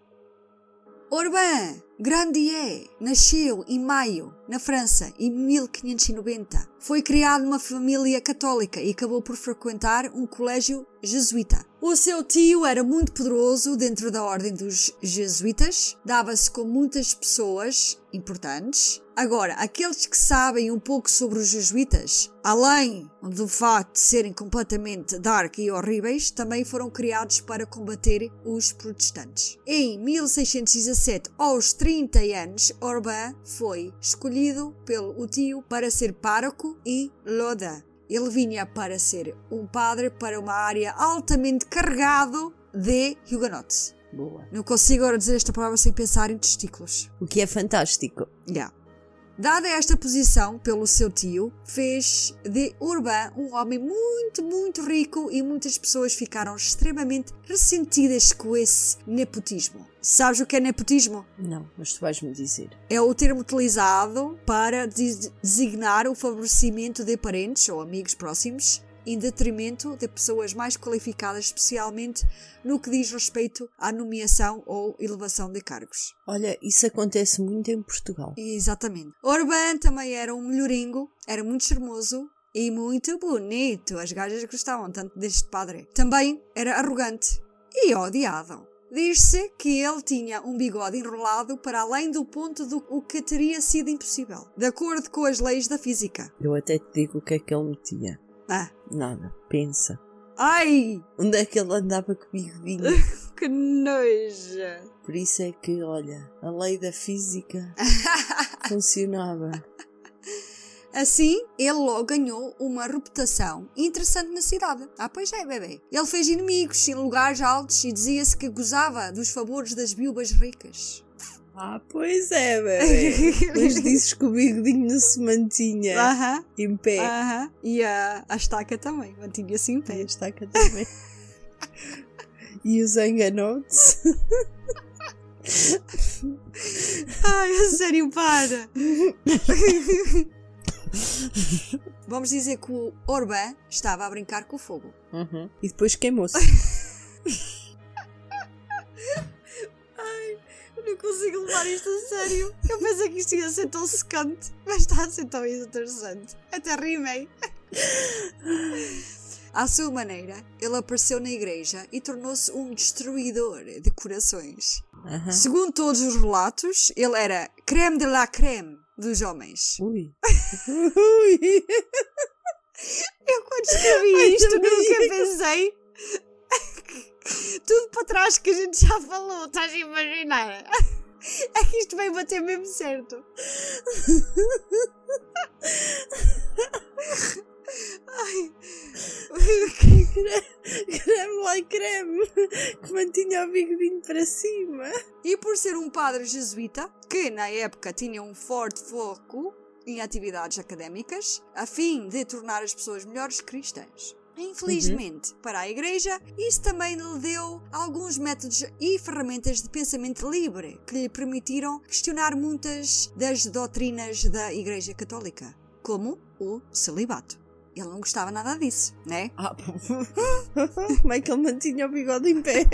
Urbain Grandier nasceu em maio, na França, em 1590. Foi criado numa família católica e acabou por frequentar um colégio jesuíta. O seu tio era muito poderoso dentro da ordem dos jesuítas, dava-se com muitas pessoas importantes. Agora, aqueles que sabem um pouco sobre os jesuítas, além do facto de serem completamente dark e horríveis, também foram criados para combater os protestantes. Em 1617, aos 30 anos, Orban foi escolhido pelo tio para ser pároco em Loda. Ele vinha para ser um padre para uma área altamente carregado de hugonotes. Boa. Não consigo agora dizer esta palavra sem pensar em testículos. O que é fantástico. Yeah. Dada esta posição pelo seu tio, fez de Urban um homem muito, muito rico e muitas pessoas ficaram extremamente ressentidas com esse nepotismo. Sabes o que é nepotismo? Não, mas tu vais-me dizer. É o termo utilizado para des- designar o favorecimento de parentes ou amigos próximos em detrimento de pessoas mais qualificadas, especialmente no que diz respeito à nomeação ou elevação de cargos. Olha, isso acontece muito em Portugal. Exatamente. Orban também era um melhoringo, era muito charmoso e muito bonito. As gajas gostavam tanto deste padre. Também era arrogante e odiado. Diz-se que ele tinha um bigode enrolado para além do ponto do o que teria sido impossível, de acordo com as leis da física. Eu até te digo o que é que ele metia. Ah. Nada. Pensa. Ai, Onde é que ele andava comigo vinho? que nojo! Por isso é que, olha, a lei da física funcionava. Assim, ele logo ganhou uma reputação interessante na cidade. Ah, pois é, bebê. Ele fez inimigos em lugares altos e dizia-se que gozava dos favores das viúvas ricas. Ah, pois é, bebê. Depois dizes que o bigodinho se mantinha Aham, em pé. aham. E a, a estaca também, mantinha-se em E pé. a estaca também. e os enganotes. Ai, a sério, para! Vamos dizer que o Orban estava a brincar com o fogo. Uhum. E depois queimou-se. Eu não consigo levar isto a sério. Eu pensei que isto ia ser tão secante, mas está a ser tão interessante. Até rimei. À sua maneira, ele apareceu na igreja e tornou-se um destruidor de corações. Segundo todos os relatos, ele era creme de la creme dos homens. Ui. Ui. Eu quando escrevi isto nunca pensei. Tudo para trás que a gente já falou, estás a imaginar? É que isto veio bater mesmo certo. Ai. Creme lá creme. Que mantinha o bigodinho para cima. E por ser um padre jesuíta, que na época tinha um forte foco em atividades académicas, a fim de tornar as pessoas melhores cristãs. Infelizmente, para a Igreja, isso também lhe deu alguns métodos e ferramentas de pensamento livre que lhe permitiram questionar muitas das doutrinas da Igreja Católica, como o celibato. Ele não gostava nada disso, né? Ah, como é que ele mantinha o bigode em pé?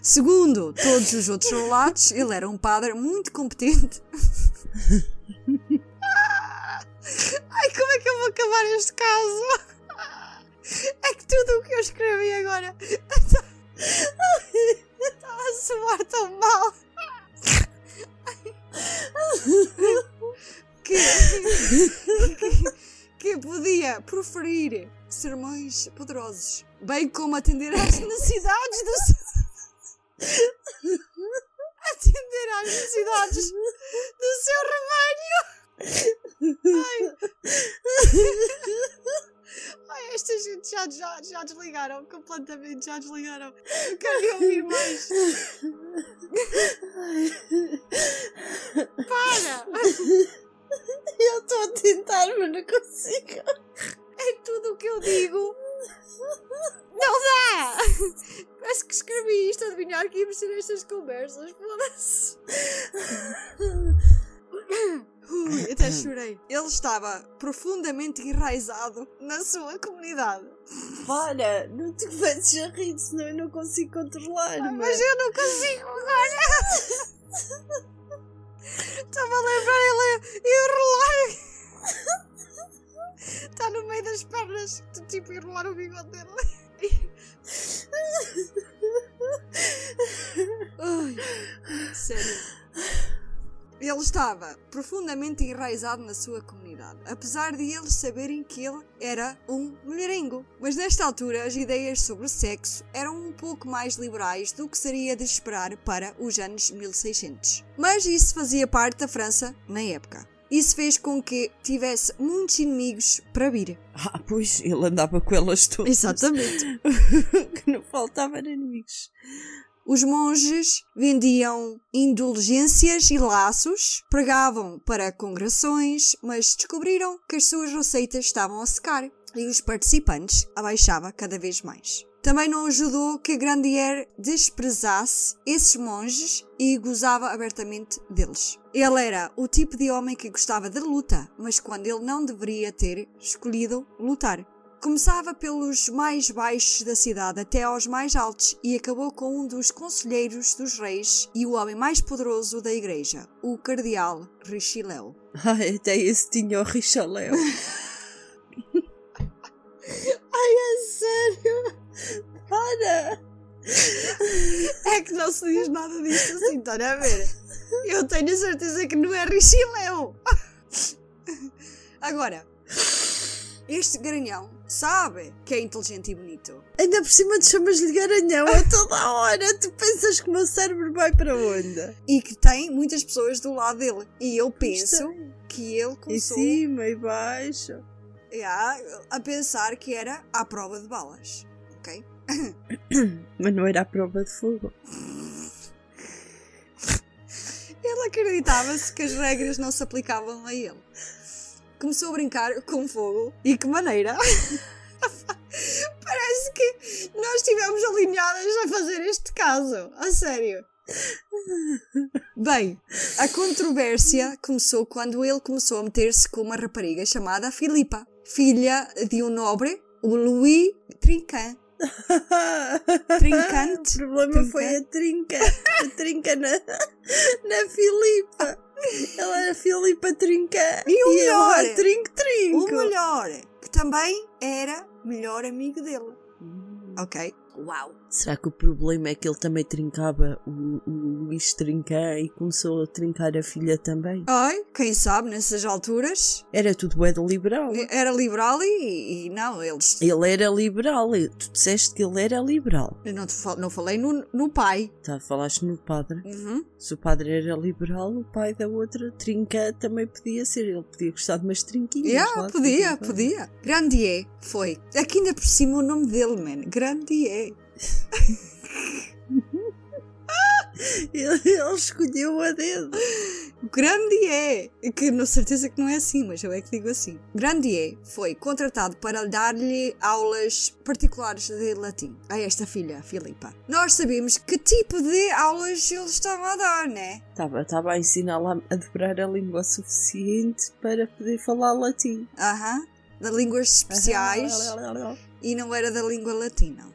Segundo todos os outros relatos, ele era um padre muito competente. Ai, como é que eu vou acabar este caso? É que tudo o que eu escrevi agora está a soar tão mal. Que, que, que podia proferir sermões poderosos, bem como atender às necessidades do atender às necessidades do seu rebanho. Ai. Ai, esta gente já, já, já desligaram, completamente já desligaram. Quero ouvir mais. Para! Eu estou a tentar, mas não consigo. É tudo o que eu digo. Não dá! Parece que escrevi isto a adivinhar que íamos ter estas conversas. Foda-se. Ui, até chorei. Ele estava profundamente enraizado na sua comunidade. Para, não te a rir, senão eu não consigo controlar. Ah, mas eu não consigo agora. Estava a lembrar ele a enrolar. Está no meio das pernas, tipo, enrolar o bigode dele. Ai, sério. Ele estava profundamente enraizado na sua comunidade, apesar de eles saberem que ele era um mulherengo. Mas nesta altura, as ideias sobre sexo eram um pouco mais liberais do que seria de esperar para os anos 1600. Mas isso fazia parte da França na época. Isso fez com que tivesse muitos inimigos para vir. Ah, pois, ele andava com elas todas. Exatamente. que não faltavam inimigos. Os monges vendiam indulgências e laços, pregavam para congregações, mas descobriram que as suas receitas estavam a secar e os participantes abaixava cada vez mais. Também não ajudou que Grandier desprezasse esses monges e gozava abertamente deles. Ele era o tipo de homem que gostava de luta, mas quando ele não deveria ter escolhido lutar. Começava pelos mais baixos da cidade até aos mais altos e acabou com um dos conselheiros dos reis e o homem mais poderoso da igreja, o cardeal Richelieu. Ai, até esse tinha o Richelieu. Ai, é sério? Para! É que não se diz nada disto assim, estão a ver? Eu tenho a certeza que não é Richelieu. Agora, este garanhão sabe que é inteligente e bonito. Ainda por cima te chamas-lhe garanhão a toda a hora. Tu pensas que o meu cérebro vai para onde? E que tem muitas pessoas do lado dele. E eu penso que ele Em começou cima e baixo. yeah, a pensar que era à prova de balas. Ok? Mas não era a prova de fogo. Ele acreditava-se que as regras não se aplicavam a ele. Começou a brincar com fogo. E que maneira! Parece que nós estivemos alinhadas a fazer este caso. A sério. Bem, a controvérsia começou quando ele começou a meter-se com uma rapariga chamada Filipa, filha de um nobre, o Louis Trinquant. Trincante. O problema foi a trinca. A trinca na, na Filipa. Ela era Filipa Trinca. E o eu melhor? lá trinco O trinco. melhor, que também era melhor amigo dele. Ok? Uau! Será que o problema é que ele também trincava o, o Luís Trincan e começou a trincar a filha também? Ai, quem sabe nessas alturas Era tudo é de liberal. era liberal e, e não, eles. Ele era liberal. Tu disseste que ele era liberal. Eu não, te fal- não falei no, no pai. Tá, falaste no padre. Uhum. Se o padre era liberal, o pai da outra trinca também podia ser. Ele podia gostar de umas trinquinhas. Yeah, lá podia, podia. Grandier foi. Aqui ainda por cima o nome dele, man. Grandier. Ele, ele escolheu a dedo. Grandier, que não certeza que não é assim, mas eu é que digo assim. Grandier foi contratado para dar-lhe aulas particulares de latim a esta filha, Filipa. Nós sabemos que tipo de aulas ele estava a dar, né? Estava, estava a ensiná-la a dobrar a língua suficiente para poder falar latim. Aham. De línguas especiais e não era da língua latina.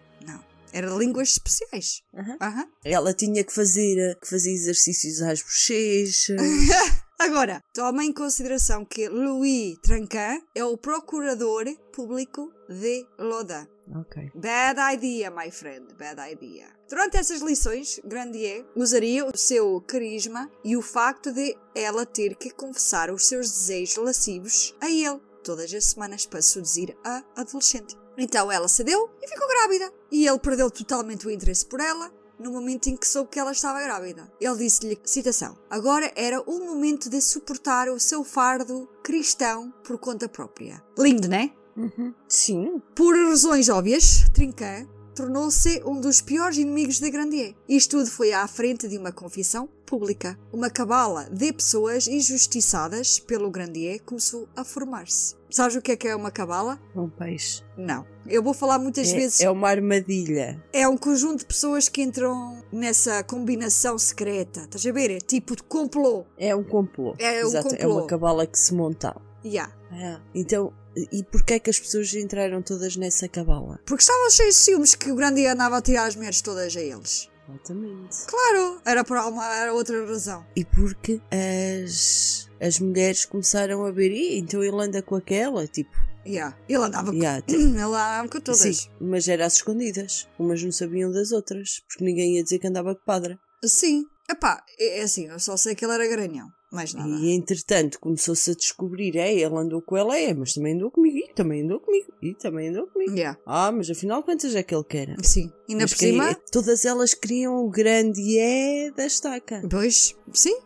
Era línguas especiais. Aham. Aham. Ela tinha que fazer, eh, que fazer exercícios às bochechas. Agora, toma em consideração que Louis Trancan é o procurador público de Loda. ok. Bad idea, my friend, bad idea. Durante essas lições, Grandier usaria o seu carisma e o facto de ela ter que confessar os seus desejos lascivos a ele todas as semanas para seduzir a adolescente. Então ela cedeu e ficou grávida. E ele perdeu totalmente o interesse por ela no momento em que soube que ela estava grávida. Ele disse-lhe, citação, agora era o momento de suportar o seu fardo cristão por conta própria. Lindo, né? Uhum. Sim. Por razões óbvias, Trincan tornou-se um dos piores inimigos de Grandier. Isto tudo foi à frente de uma confissão pública. Uma cabala de pessoas injustiçadas pelo Grandier começou a formar-se. Sabes o que é que é uma cabala? Um peixe. Não. Eu vou falar muitas É, vezes. é uma armadilha. É um conjunto de pessoas que entram nessa combinação secreta. Estás a ver? É tipo de complô. É um complô. É um Exato, É complô. uma cabala que se monta. Yeah. Ah, então, e porquê é que as pessoas entraram todas nessa cabala? Porque estavam cheios de ciúmes que o Grandier andava a tirar as mulheres todas a eles. Exatamente. Claro, era por uma, era outra razão. E porque as, as mulheres começaram a ver, "Ih, então ele anda com aquela, tipo, Yeah. Ele andava com, yeah, tipo, ele andava com todas. sim, mas era às escondidas. Umas não sabiam das outras, porque ninguém ia dizer que andava com padre. Sim. Epá, é é assim, eu só sei que ele era garanhão. Mais nada. E entretanto começou-se a descobrir, é, ele andou com ela, é, mas também andou comigo, e também andou comigo, e também andou comigo. Yeah. Ah, mas afinal quantas é que ele quer? Sim. E ainda Mas por cima. todas elas queriam o grande é da estaca. Pois, sim.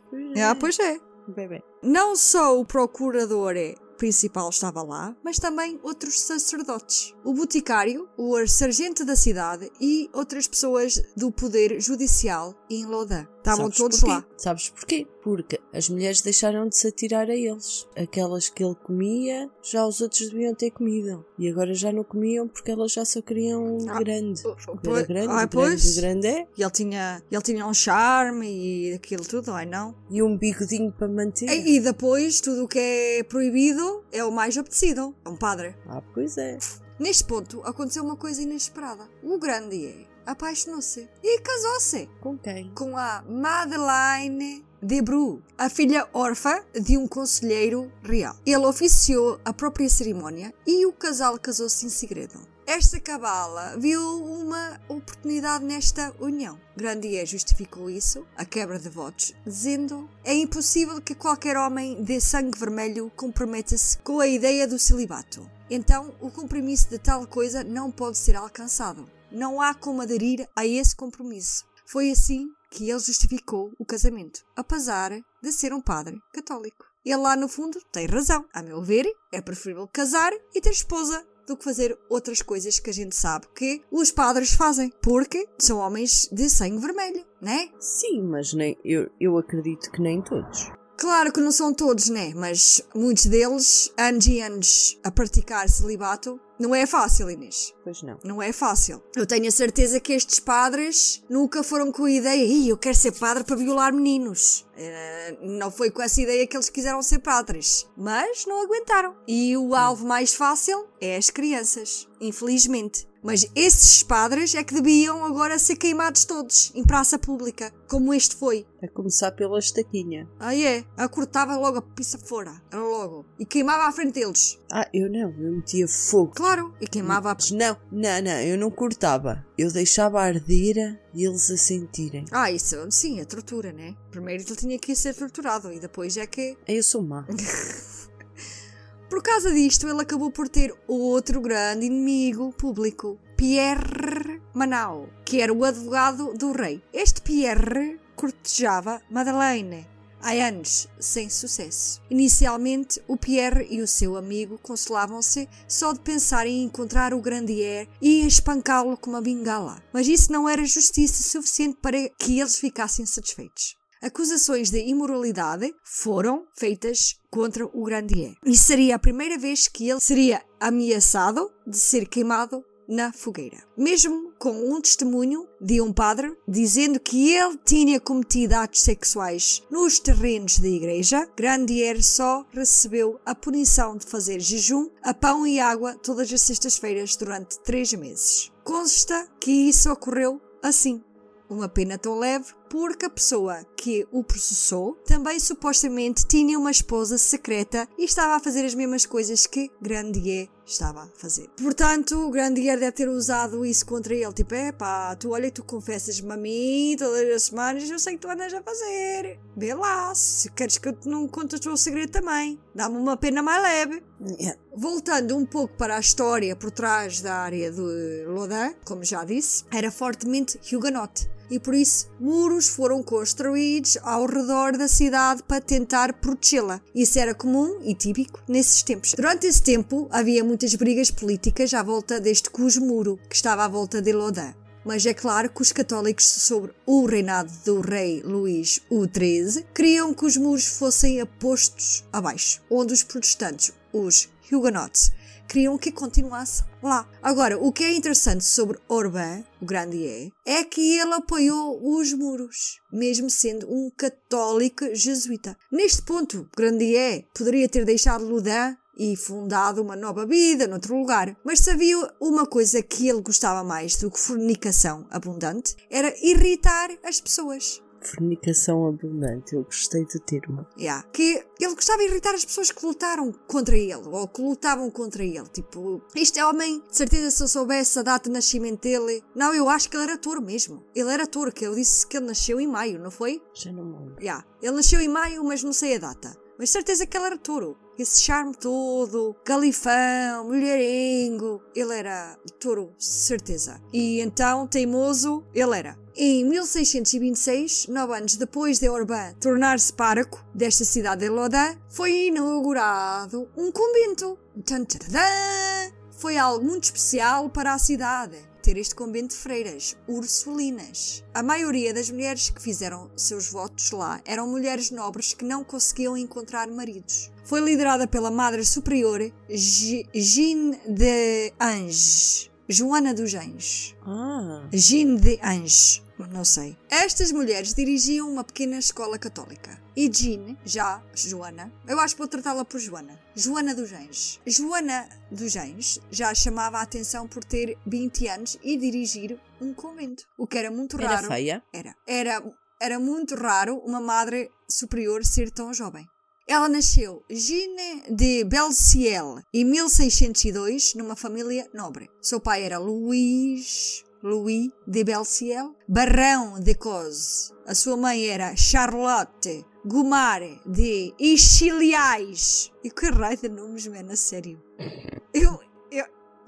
Ah, pois é. Bebê. Não só o procurador é principal estava lá, mas também outros sacerdotes. O boticário, o sargento da cidade e outras pessoas do poder judicial em Lodã. Estavam Sabes todos porquê? lá. Sabes porquê? Porque as mulheres deixaram de se atirar a eles. Aquelas que ele comia, já os outros deviam ter comido. E agora já não comiam porque elas já só queriam o Ah, grande. Porque era grande, ah, o grande, pois. o grande é. E ele tinha, ele tinha um charme e aquilo tudo, ai não? E um bigodinho para manter. E, e depois, tudo o que é proibido é o mais apetecido. É um padre. Ah, pois é. Neste ponto, aconteceu uma coisa inesperada. O grande é apaixonou-se e casou-se Com quem? com a Madeleine de Bru, a filha órfã de um conselheiro real. Ele oficiou a própria cerimónia e o casal casou-se em segredo. Esta cabala viu uma oportunidade nesta união. Grandier justificou isso, a quebra de votos, dizendo é impossível que qualquer homem de sangue vermelho comprometa-se com a ideia do celibato. Então, o compromisso de tal coisa não pode ser alcançado. Não há como aderir a esse compromisso. Foi assim que ele justificou o casamento, apesar de ser um padre católico. Ele lá no fundo tem razão. A meu ver, é preferível casar e ter esposa do que fazer outras coisas que a gente sabe que os padres fazem, porque são homens de sangue vermelho, né? Sim, mas nem, eu, eu acredito que nem todos. Claro que não são todos, né? Mas muitos deles, anos e anos a praticar celibato, não é fácil, Inês. Pois não. Não é fácil. Eu tenho a certeza que estes padres nunca foram com a ideia, Ih, eu quero ser padre para violar meninos. Não foi com essa ideia que eles quiseram ser padres. Mas não aguentaram. E o alvo mais fácil é as crianças. Infelizmente. Mas esses padres é que deviam agora ser queimados todos, em praça pública, como este foi. A começar pela estaquinha. Ah, é? A cortava logo a pizza fora. Era logo. E queimava à frente deles. Ah, eu não, eu metia fogo. Claro. E queimava a não, não, não, eu não cortava. Eu deixava arder e eles a sentirem. Ah, isso sim, é tortura, né? Primeiro ele tinha que ser torturado e depois é que. Eu sou má. Por causa disto, ele acabou por ter outro grande inimigo público, Pierre Manau, que era o advogado do rei. Este Pierre cortejava Madeleine há anos, sem sucesso. Inicialmente, o Pierre e o seu amigo consolavam-se só de pensar em encontrar o Grandier e espancá-lo com uma bengala. Mas isso não era justiça suficiente para que eles ficassem satisfeitos. Acusações de imoralidade foram feitas contra o Grandier. E seria a primeira vez que ele seria ameaçado de ser queimado na fogueira. Mesmo com um testemunho de um padre dizendo que ele tinha cometido atos sexuais nos terrenos da igreja, Grandier só recebeu a punição de fazer jejum a pão e água todas as sextas-feiras durante três meses. Consta que isso ocorreu assim. Uma pena tão leve porque a pessoa que o processou também supostamente tinha uma esposa secreta e estava a fazer as mesmas coisas que Grandier estava a fazer. Portanto, o Grandier deve ter usado isso contra ele. Tipo, é pá, tu olha, tu confessas-me a mim todas as semanas, eu sei que tu andas a fazer. Vê lá, se queres que eu não conte o teu segredo também. Dá-me uma pena mais leve. Voltando um pouco para a história por trás da área de Lodin, como já disse, era fortemente huguenote e por isso muros foram construídos ao redor da cidade para tentar protegê-la. Isso era comum e típico nesses tempos. Durante esse tempo havia muitas brigas políticas à volta deste cujo-muro que estava à volta de Lodin. Mas é claro que os católicos, sobre o reinado do rei Luís XIII, queriam que os muros fossem apostos abaixo, onde os protestantes, os Huguenots, queriam que continuasse lá. Agora, o que é interessante sobre Orbán, o Grandier, é que ele apoiou os muros, mesmo sendo um católico jesuíta. Neste ponto, Grandier poderia ter deixado Loudun e fundado uma nova vida noutro lugar. Mas sabia uma coisa que ele gostava mais do que fornicação abundante? Era irritar as pessoas. Fornicação abundante, eu gostei do termo. Yeah. Que ele gostava de irritar as pessoas que lutaram contra ele, ou que lutavam contra ele. Tipo, este homem, de certeza se eu soubesse a data de nascimento dele. Não, eu acho que ele era touro mesmo. Ele era touro, que eu disse que ele nasceu em maio, não foi? Já não me lembro. Yeah. Ele nasceu em maio, mas não sei a data. Mas certeza que ele era touro. Esse charme todo, galifão, mulherengo. Ele era touro, certeza. E então, teimoso, ele era. Em 1626, nove anos depois de Orbán tornar-se pároco desta cidade de Lodin, foi inaugurado um convento. Tum, tadadã! Foi algo muito especial para a cidade ter este convento de freiras, ursulinas. A maioria das mulheres que fizeram seus votos lá eram mulheres nobres que não conseguiam encontrar maridos. Foi liderada pela Madre Superior Jeanne de Ange, Joana dos Anjos. Ah. Jeanne de Ange, não sei. Estas mulheres dirigiam uma pequena escola católica. E Jean, já Joana, eu acho que vou tratá-la por Joana. Joana dos Anjos. Joana dos Anjos já chamava a atenção por ter 20 anos e dirigir um convento. O que era muito Era raro. feia? Era. Era, era muito raro uma madre superior ser tão jovem. Ela nasceu Jeanne de Belciel em 1602 numa família nobre. Seu pai era Luís Louis de Belciel, Barrão de Cose. A sua mãe era Charlotte Gomar de Ichiliais. E que raio de nomes, mano, a sério. Eu, eu,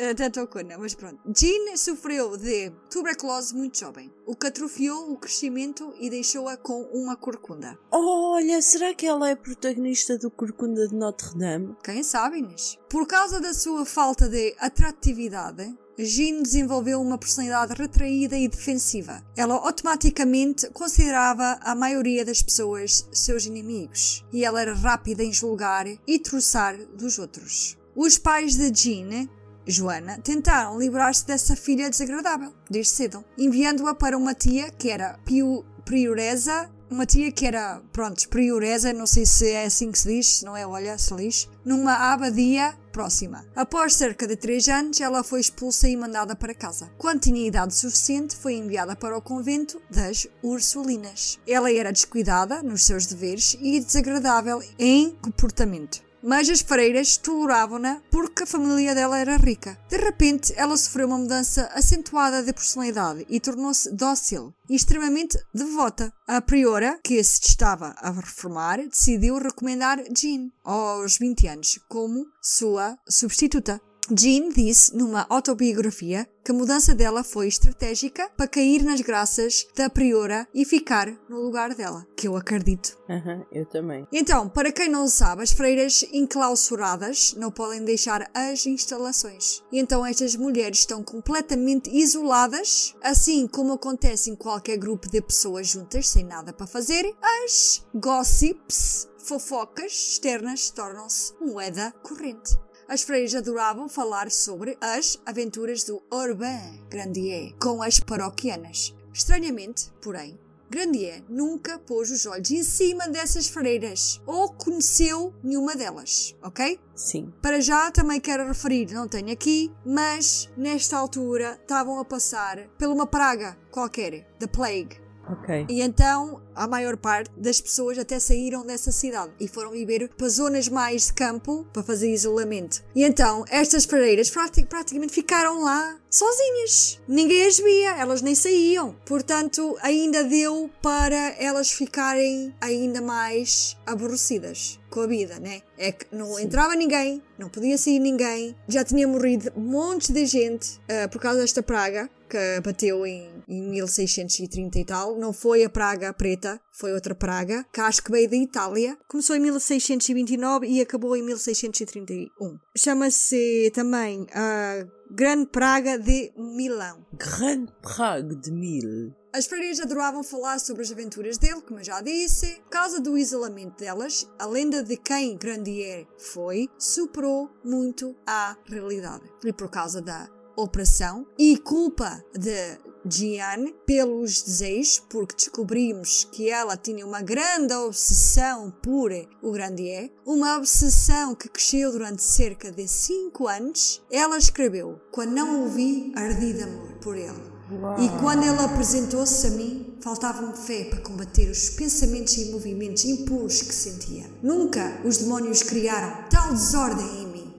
até estou cona, mas pronto. Jean sofreu de tuberculose muito jovem, o que atrofiou o crescimento e deixou-a com uma corcunda. Olha, será que ela é protagonista do Corcunda de Notre Dame? Quem sabe, Inês? Por causa da sua falta de atratividade, Jean desenvolveu uma personalidade retraída e defensiva. Ela automaticamente considerava a maioria das pessoas seus inimigos e ela era rápida em julgar e troçar dos outros. Os pais de Jean Joana tentaram livrar-se dessa filha desagradável, desde cedo, enviando-a para uma tia que era pio, prioresa, uma tia que era, pronto, prioresa, não sei se é assim que se diz, se não é, olha, se lixe, numa abadia próxima. Após cerca de 3 anos, ela foi expulsa e mandada para casa. Quando tinha idade suficiente, foi enviada para o convento das Ursulinas. Ela era descuidada nos seus deveres e desagradável em comportamento. Mas as freiras toleravam-na porque a família dela era rica. De repente, ela sofreu uma mudança acentuada de personalidade e tornou-se dócil e extremamente devota. A priora, que se estava a reformar, decidiu recomendar Jean aos 20 anos como sua substituta. Jean disse numa autobiografia que a mudança dela foi estratégica para cair nas graças da priora e ficar no lugar dela, que eu acredito. Aham, eu também. Então, para quem não sabe, as freiras enclausuradas não podem deixar as instalações. E então estas mulheres estão completamente isoladas, assim como acontece em qualquer grupo de pessoas juntas sem nada para fazer. As gossips, fofocas externas tornam-se moeda corrente. As freiras adoravam falar sobre as aventuras do Urbain Grandier com as paroquianas. Estranhamente, porém, Grandier nunca pôs os olhos em cima dessas freiras ou conheceu nenhuma delas, ok? Sim. Para já também quero referir, não tenho aqui, mas nesta altura estavam a passar por uma praga qualquer, the plague. Ok. E então a maior parte das pessoas até saíram dessa cidade e foram viver para zonas mais de campo para fazer isolamento. E então estas freiras prati- praticamente ficaram lá sozinhas. Ninguém as via, elas nem saíam. Portanto, ainda deu para elas ficarem ainda mais aborrecidas com a vida, né? É que não entrava ninguém, não podia sair ninguém, já tinha morrido montes de gente ah, por causa desta praga que bateu em, em 1630 e tal. Não foi a praga preta, foi outra praga, que acho que veio da Itália. Começou em 1629 e acabou em 1631. Chama-se também a Grande Praga de Milão. Grande Prague de Mil. As freiras adoravam falar sobre as aventuras dele, como eu já disse. Por causa do isolamento delas, a lenda de quem Grandier foi superou muito a realidade. E por causa da operação e culpa de Jeanne pelos desejos, porque descobrimos que ela tinha uma grande obsessão por o Grandier, uma obsessão que cresceu durante cerca de 5 anos. Ela escreveu: Quando não o vi, ardi de amor por ele. E quando ele apresentou-se a mim, faltava-me fé para combater os pensamentos e movimentos impuros que sentia. Nunca os demónios criaram tal desordem em mim.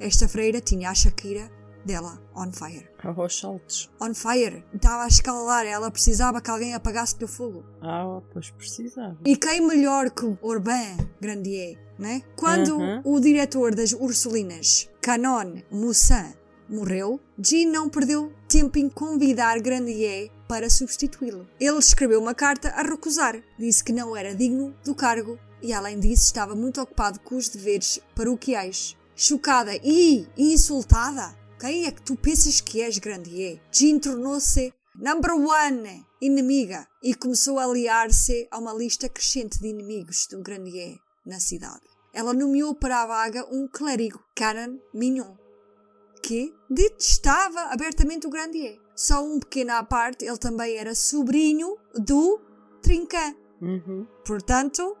Esta freira tinha a Shakira dela on fire. Aos saltos. On fire. Estava a escalar, ela precisava que alguém apagasse-lhe o fogo. Ah, pois precisava. E quem melhor que Urbain Grandier, né? Quando Uhum. o diretor das Ursulinas, Canon Moussin, morreu, Jean não perdeu tempo em convidar Grandier para substituí-lo. Ele escreveu uma carta a recusar. Disse que não era digno do cargo e, além disso, estava muito ocupado com os deveres paroquiais. Chocada e insultada, quem é que tu pensas que és, Grandier? Jean tornou-se number one inimiga e começou a aliar-se a uma lista crescente de inimigos do Grandier na cidade. Ela nomeou para a vaga um clérigo, Canon Mignon, que detestava abertamente o Grandier. Só um pequeno à parte, ele também era sobrinho do Trinquet. Uhum. Portanto,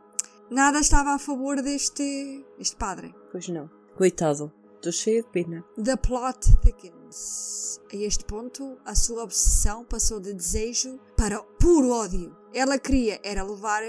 nada estava a favor deste, deste padre. Pois não. Coitado. Estou cheia de pena. The plot thickens. A este ponto, a sua obsessão passou de desejo para puro ódio. Ela queria era levar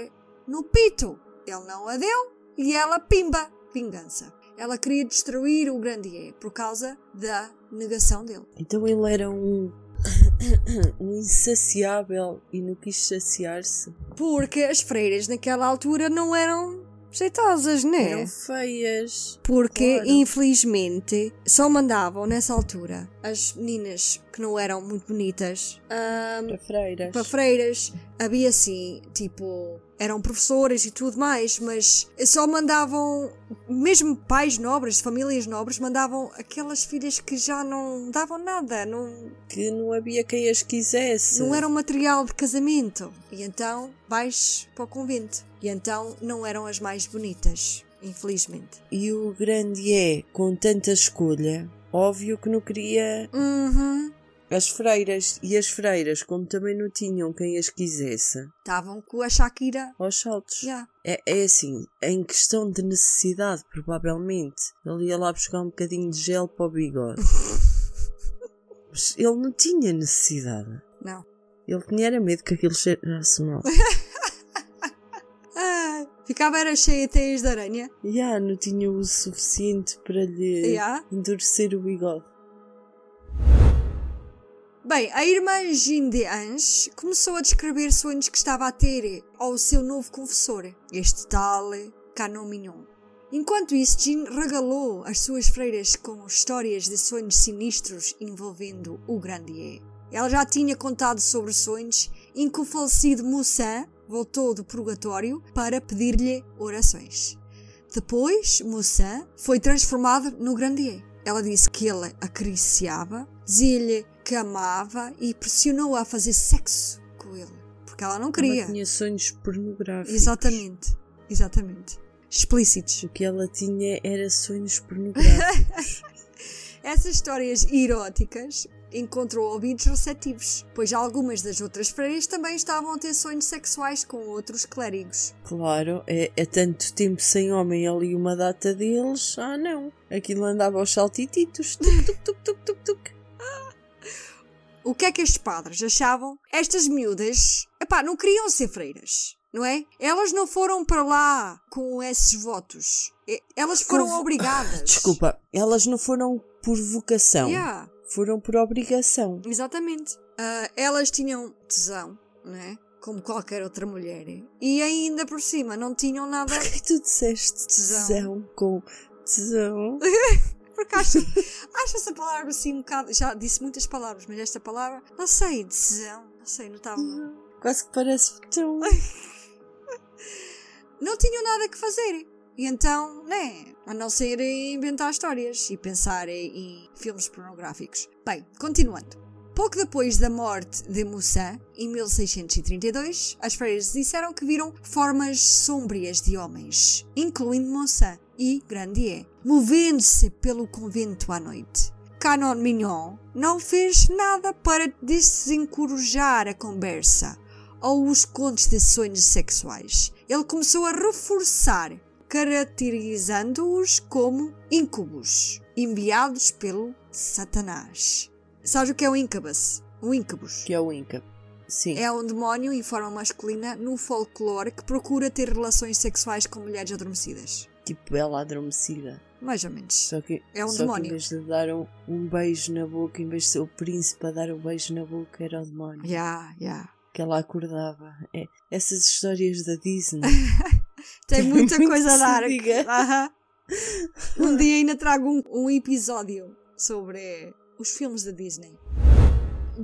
no pito. Ele não a deu e ela pimba. Vingança. Ela queria destruir o Grandier por causa da negação dele. Então ele era um. um insaciável e não quis saciar-se. Porque as freiras naquela altura não eram jeitosas, né? Eram feias. Porque, Claro. infelizmente, só mandavam nessa altura as meninas que não eram muito bonitas ahm, Para freiras. para freiras. Havia assim, tipo, eram professoras e tudo mais, mas só mandavam, mesmo pais nobres, famílias nobres, mandavam aquelas filhas que já não davam nada, não, Que não havia quem as quisesse. não eram material de casamento. E então vais para o convento. E então não eram as mais bonitas, infelizmente. E o grande é, com tanta escolha, óbvio que não queria Uhum. As freiras. E as freiras, como também não tinham quem as quisesse, Estavam com a Shakira. aos saltos. Yeah. É, é assim, em questão de necessidade, provavelmente. Ele ia lá buscar um bocadinho de gel para o bigode. Mas ele não tinha necessidade. Não. Ele tinha era medo que aquilo cheirasse mal. Ficava era cheia de teias de aranha. Já, não tinha o suficiente para lhe Yeah. endurecer o bigode. Bem, a irmã Jean de Ange começou a descrever sonhos que estava a ter ao seu novo confessor, este tal Canon Mignon. Enquanto isso, Jean regalou as suas freiras com histórias de sonhos sinistros envolvendo o Grandier. Ela já tinha contado sobre sonhos em que o falecido Moussin voltou do purgatório para pedir-lhe orações. Depois, Moussin foi transformado no Grandier. Ela disse que ele acariciava, dizia-lhe que amava e pressionou-a a fazer sexo com ele. Porque ela não queria. Ela tinha sonhos pornográficos. Exatamente. Exatamente. Explícitos. O que ela tinha era sonhos pornográficos. Essas histórias eróticas encontrou ouvidos receptivos, pois algumas das outras freiras também estavam a ter sonhos sexuais com outros clérigos. claro, é, é tanto tempo sem homem ali uma data deles. Ah, não. Aquilo andava aos saltititos. Tuc, tuc, tuc, tuc, tuc, tuc. O que é que estes padres achavam? Estas miúdas, epá, não queriam ser freiras, não é? Elas não foram para lá com esses votos. Elas foram Com- obrigadas. Desculpa, elas não foram por vocação. Yeah, Foram por obrigação. exatamente. Ah, elas tinham tesão, não é? Como qualquer outra mulher. E ainda por cima não tinham nada. Por que tu disseste Tesão. tesão com tesão? Porque acho, acho essa palavra assim um bocado. Já disse muitas palavras, mas esta palavra, não sei, tesão, não sei, não estava. Quase que parece tão. não tinham nada que fazer. E então, né, a não ser inventar histórias e pensar em filmes pornográficos. Bem, continuando. Pouco depois da morte de Moussa, em 1632, as freiras disseram que viram formas sombrias de homens, incluindo Moussa e Grandier, movendo-se pelo convento à noite. Canon Mignon não fez nada para desencorajar a conversa ou os contos de sonhos sexuais. Ele começou a reforçar, caracterizando-os como íncubos, enviados pelo Satanás. Sabes o que é o incubus? O incubus. Que é o Inca. Sim. É um demónio em forma masculina no folclore que procura ter relações sexuais com mulheres adormecidas. Tipo ela adormecida. Mais ou menos. Só que, É um só demónio. que em vez de dar um, um beijo na boca, em vez de ser o príncipe a dar o beijo na boca, era o demónio. Ya, ya. Que ela acordava. É, essas histórias da Disney. Tem muita muito coisa a dar. diga. Aham. Um dia ainda trago um, um episódio sobre os filmes da Disney.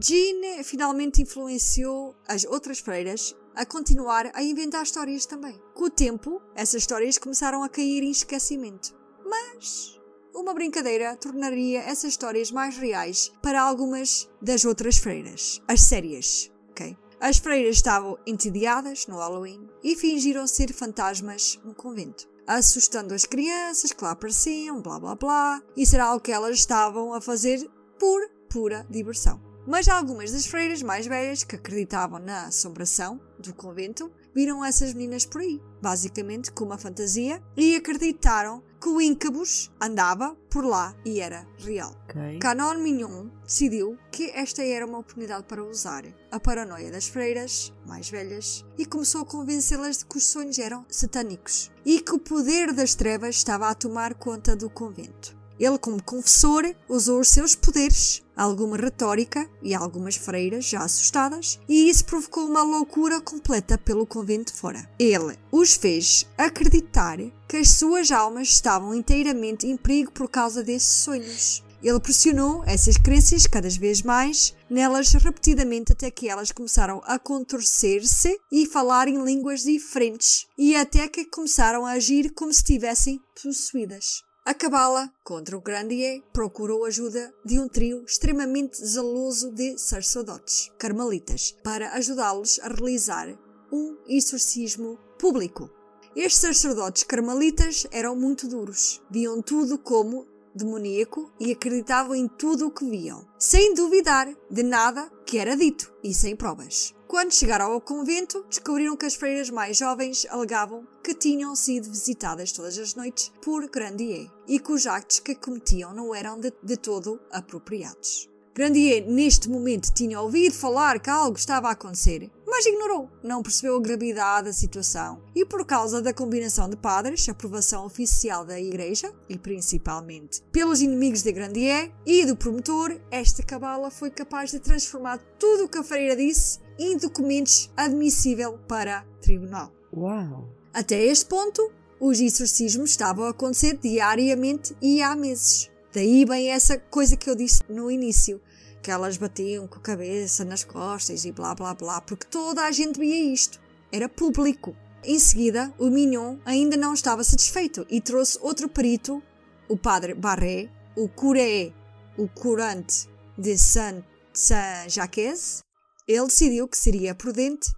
Jean finalmente influenciou as outras freiras a continuar a inventar histórias também. Com o tempo, essas histórias começaram a cair em esquecimento. Mas uma brincadeira tornaria essas histórias mais reais para algumas das outras freiras. As sérias, ok? As freiras estavam entediadas no Halloween e fingiram ser fantasmas no convento, assustando as crianças que lá apareciam, blá blá blá. Isso era algo que elas estavam a fazer por pura diversão. Mas algumas das freiras mais velhas que acreditavam na assombração do convento viram essas meninas por aí, basicamente com uma fantasia, e acreditaram que o Incubus andava por lá e era real. Ok. Canon Mignon decidiu que esta era uma oportunidade para usar a paranoia das freiras mais velhas e começou a convencê-las de que os sonhos eram satânicos e que o poder das trevas estava a tomar conta do convento. Ele, como confessor, usou os seus poderes, alguma retórica e algumas freiras já assustadas, e isso provocou uma loucura completa pelo convento fora. Ele os fez acreditar que as suas almas estavam inteiramente em perigo por causa desses sonhos. Ele pressionou essas crenças cada vez mais nelas repetidamente até que elas começaram a contorcer-se e falar em línguas diferentes e até que começaram a agir como se estivessem possuídas. A cabala contra o Grandier procurou ajuda de um trio extremamente zeloso de sacerdotes carmelitas para ajudá-los a realizar um exorcismo público. Estes sacerdotes carmelitas eram muito duros, viam tudo como demoníaco e acreditavam em tudo o que viam, sem duvidar de nada que era dito e sem provas. Quando chegaram ao convento, descobriram que as freiras mais jovens alegavam que tinham sido visitadas todas as noites por Grandier e que os actos que cometiam não eram de, de todo apropriados. Grandier, neste momento, tinha ouvido falar que algo estava a acontecer, mas ignorou, não percebeu a gravidade da situação e, por causa da combinação de padres, aprovação oficial da Igreja e principalmente pelos inimigos de Grandier e do promotor, esta cabala foi capaz de transformar tudo o que a freira disse em documentos admissível para tribunal. Uau! Até este ponto, os exorcismos estavam a acontecer diariamente e há meses. Daí bem essa coisa que eu disse no início, que elas batiam com a cabeça nas costas e blá blá blá, porque toda a gente via isto. Era público. Em seguida, o Mignon ainda não estava satisfeito e trouxe outro perito, o padre Barré, o curé, o curante de Saint-Jacques. Ele decidiu que seria prudente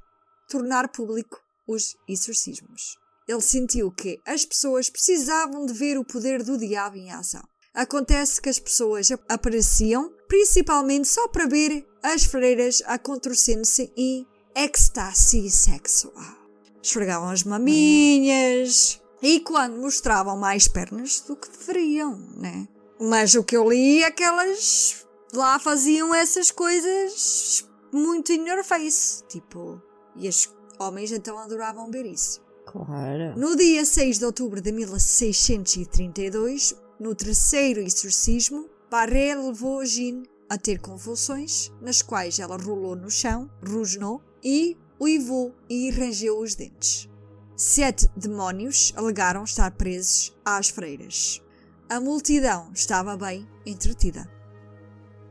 tornar público os exorcismos. Ele sentiu que as pessoas precisavam de ver o poder do diabo em ação. Acontece que as pessoas apareciam principalmente só para ver as freiras a contorcendo-se em ecstasia sexual. Esfregavam as maminhas e quando mostravam mais pernas do que deveriam, né? Mas o que eu li é que elas lá faziam essas coisas muito in your face, tipo, e os homens então adoravam ver isso. Claro. No dia 6 de outubro de 1632, no terceiro exorcismo, Barré levou Jean a ter convulsões, nas quais ela rolou no chão, rosnou e uivou e rangeu os dentes. Sete demónios alegaram estar presos às freiras. A multidão estava bem entretida.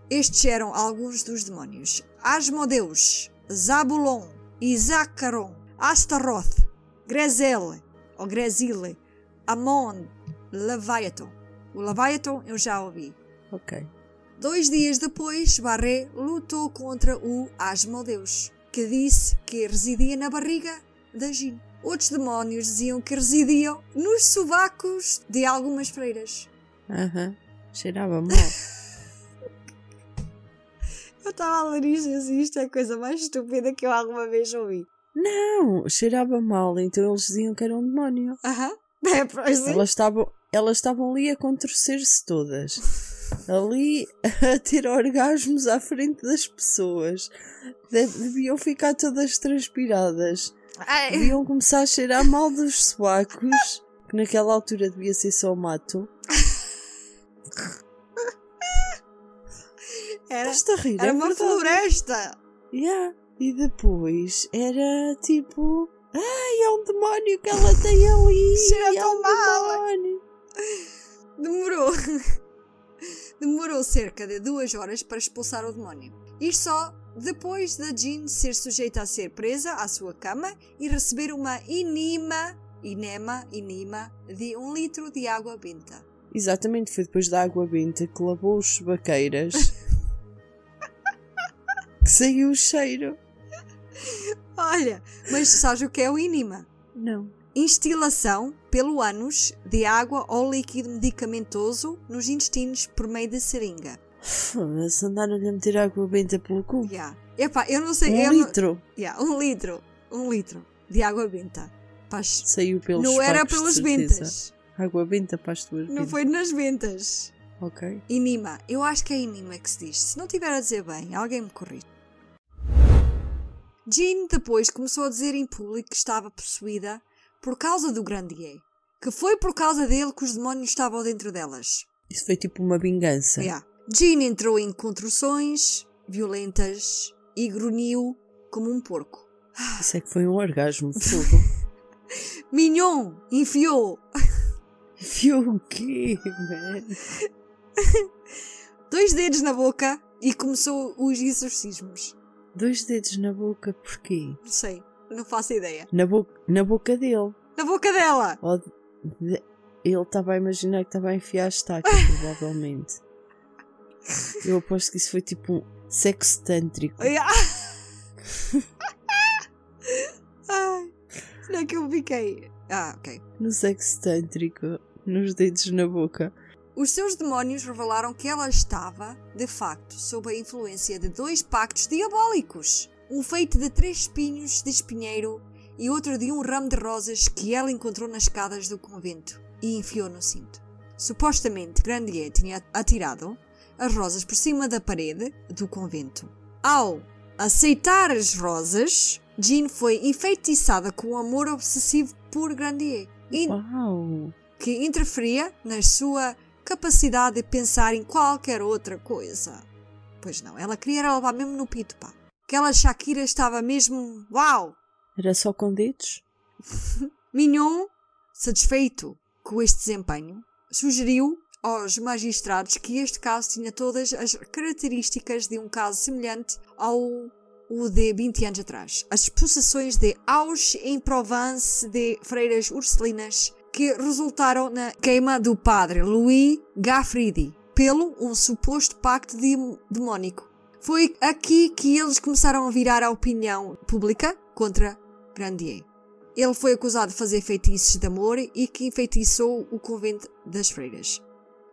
Estes eram alguns dos demónios: Asmodeus, Zabulon Isacaron, Astaroth, Grezele, ou Grezile, Amon, Leviathan. O Leviathan eu já ouvi. Ok. Dois dias depois, Barré lutou contra o Asmodeus, que disse que residia na barriga da Jean. Outros demónios diziam que residiam nos sovacos de algumas freiras. Aham. Cheirava mal. Eu estava a ler isto e isto é a coisa mais estúpida que eu alguma vez ouvi. Não, cheirava mal, então eles diziam que era um demónio. Aham. É, pois sim. Elas estavam, elas estavam ali a contorcer-se todas. Ali a ter orgasmos à frente das pessoas. De- Deviam ficar todas transpiradas. Ai, Deviam começar a cheirar mal dos sobacos. Que naquela altura devia ser só mato. era, rir? era é uma verdade. floresta. Yeah. E depois era tipo. Ai, é um demónio que ela tem ali! Cheira é tão um mal." demónio. Demorou. Demorou cerca de duas horas para expulsar o demónio. Isto só depois da Jean ser sujeita a ser presa à sua cama e receber uma inima, inema, inima, de um litro de água benta. Exatamente, foi depois da água benta que lavou os baqueiras que saiu o cheiro. Olha, mas sabes o que é o inima? Não. Instilação pelo ânus de água ou líquido medicamentoso nos intestinos por meio de seringa. Foda-se, andaram-lhe a meter água benta pelo cu. Yeah. Epá, eu não sei. Um eu não- litro Yeah, um litro. Um litro de água benta. Paz. saiu pelos Não era pelas ventas. Água benta para as tuas Não ventas. foi nas ventas. Ok. Inima. Eu acho que é inima que se diz. Se não tiver a dizer bem, alguém me corrige. Jean depois começou a dizer em público que estava possuída por causa do Grandier. Que foi por causa dele que os demónios estavam dentro delas. Isso foi tipo uma vingança. Yeah. Jean entrou em contorções violentas e grunhiu como um porco. Isso é que foi um orgasmo fogo. Mignon enfiou Viu o quê, man? dois dedos na boca e começou os exorcismos. Dois dedos na boca, porquê? Não sei, não faço ideia. Na, bo na boca dele. Na boca dela! Ou de- Ele estava a imaginar que estava a enfiar estaca, provavelmente. Eu aposto que isso foi tipo um sexo tântrico. Ai, ah. Ai, onde é que eu fiquei? Ah, ok. No sexo tântrico, nos dedos na boca. Os seus demónios revelaram que ela estava, de facto, sob a influência de dois pactos diabólicos. Um feito de três espinhos de espinheiro e outro de um ramo de rosas que ela encontrou nas escadas do convento e enfiou no cinto. Supostamente, Grandier tinha atirado as rosas por cima da parede do convento. Ao aceitar as rosas, Jean foi enfeitiçada com um amor obsessivo por Grandier. Uau! que interferia na sua capacidade de pensar em qualquer outra coisa. Pois não, ela queria levar mesmo no pito, pá. Aquela Shakira estava mesmo. Uau! Era só com dedos? Mignon, satisfeito com este desempenho, sugeriu aos magistrados que este caso tinha todas as características de um caso semelhante ao o de 20 anos atrás. As possessões de Aix-en-Provence de freiras urselinas que resultaram na queima do padre Louis Gaffridi pelo um suposto pacto de- demónico. Foi aqui que eles começaram a virar a opinião pública contra Grandier. Ele foi acusado de fazer feitiços de amor e que enfeitiçou o convento das freiras.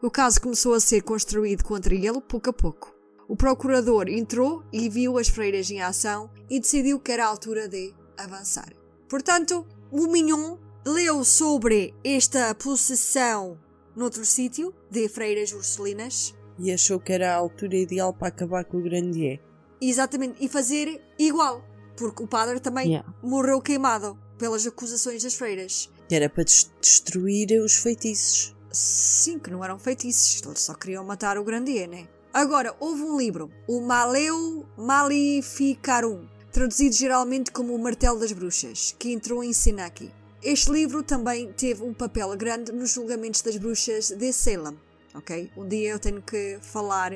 O caso começou a ser construído contra ele pouco a pouco. O procurador entrou e viu as freiras em ação e decidiu que era a altura de avançar. Portanto, o Mignon leu sobre esta possessão noutro sítio de freiras urselinas E achou que era a altura ideal para acabar com o Grandier. Exatamente, e fazer igual, porque o padre também Yeah. morreu queimado pelas acusações das freiras. Que era para des- destruir os feitiços. Sim, que não eram feitiços, eles só queriam matar o Grandier, né? Agora, houve um livro, o Maleu Maleficarum, traduzido geralmente como o Martelo das Bruxas, que entrou em cena aqui. Este livro também teve um papel grande nos julgamentos das bruxas de Salem, ok? Um dia eu tenho que falar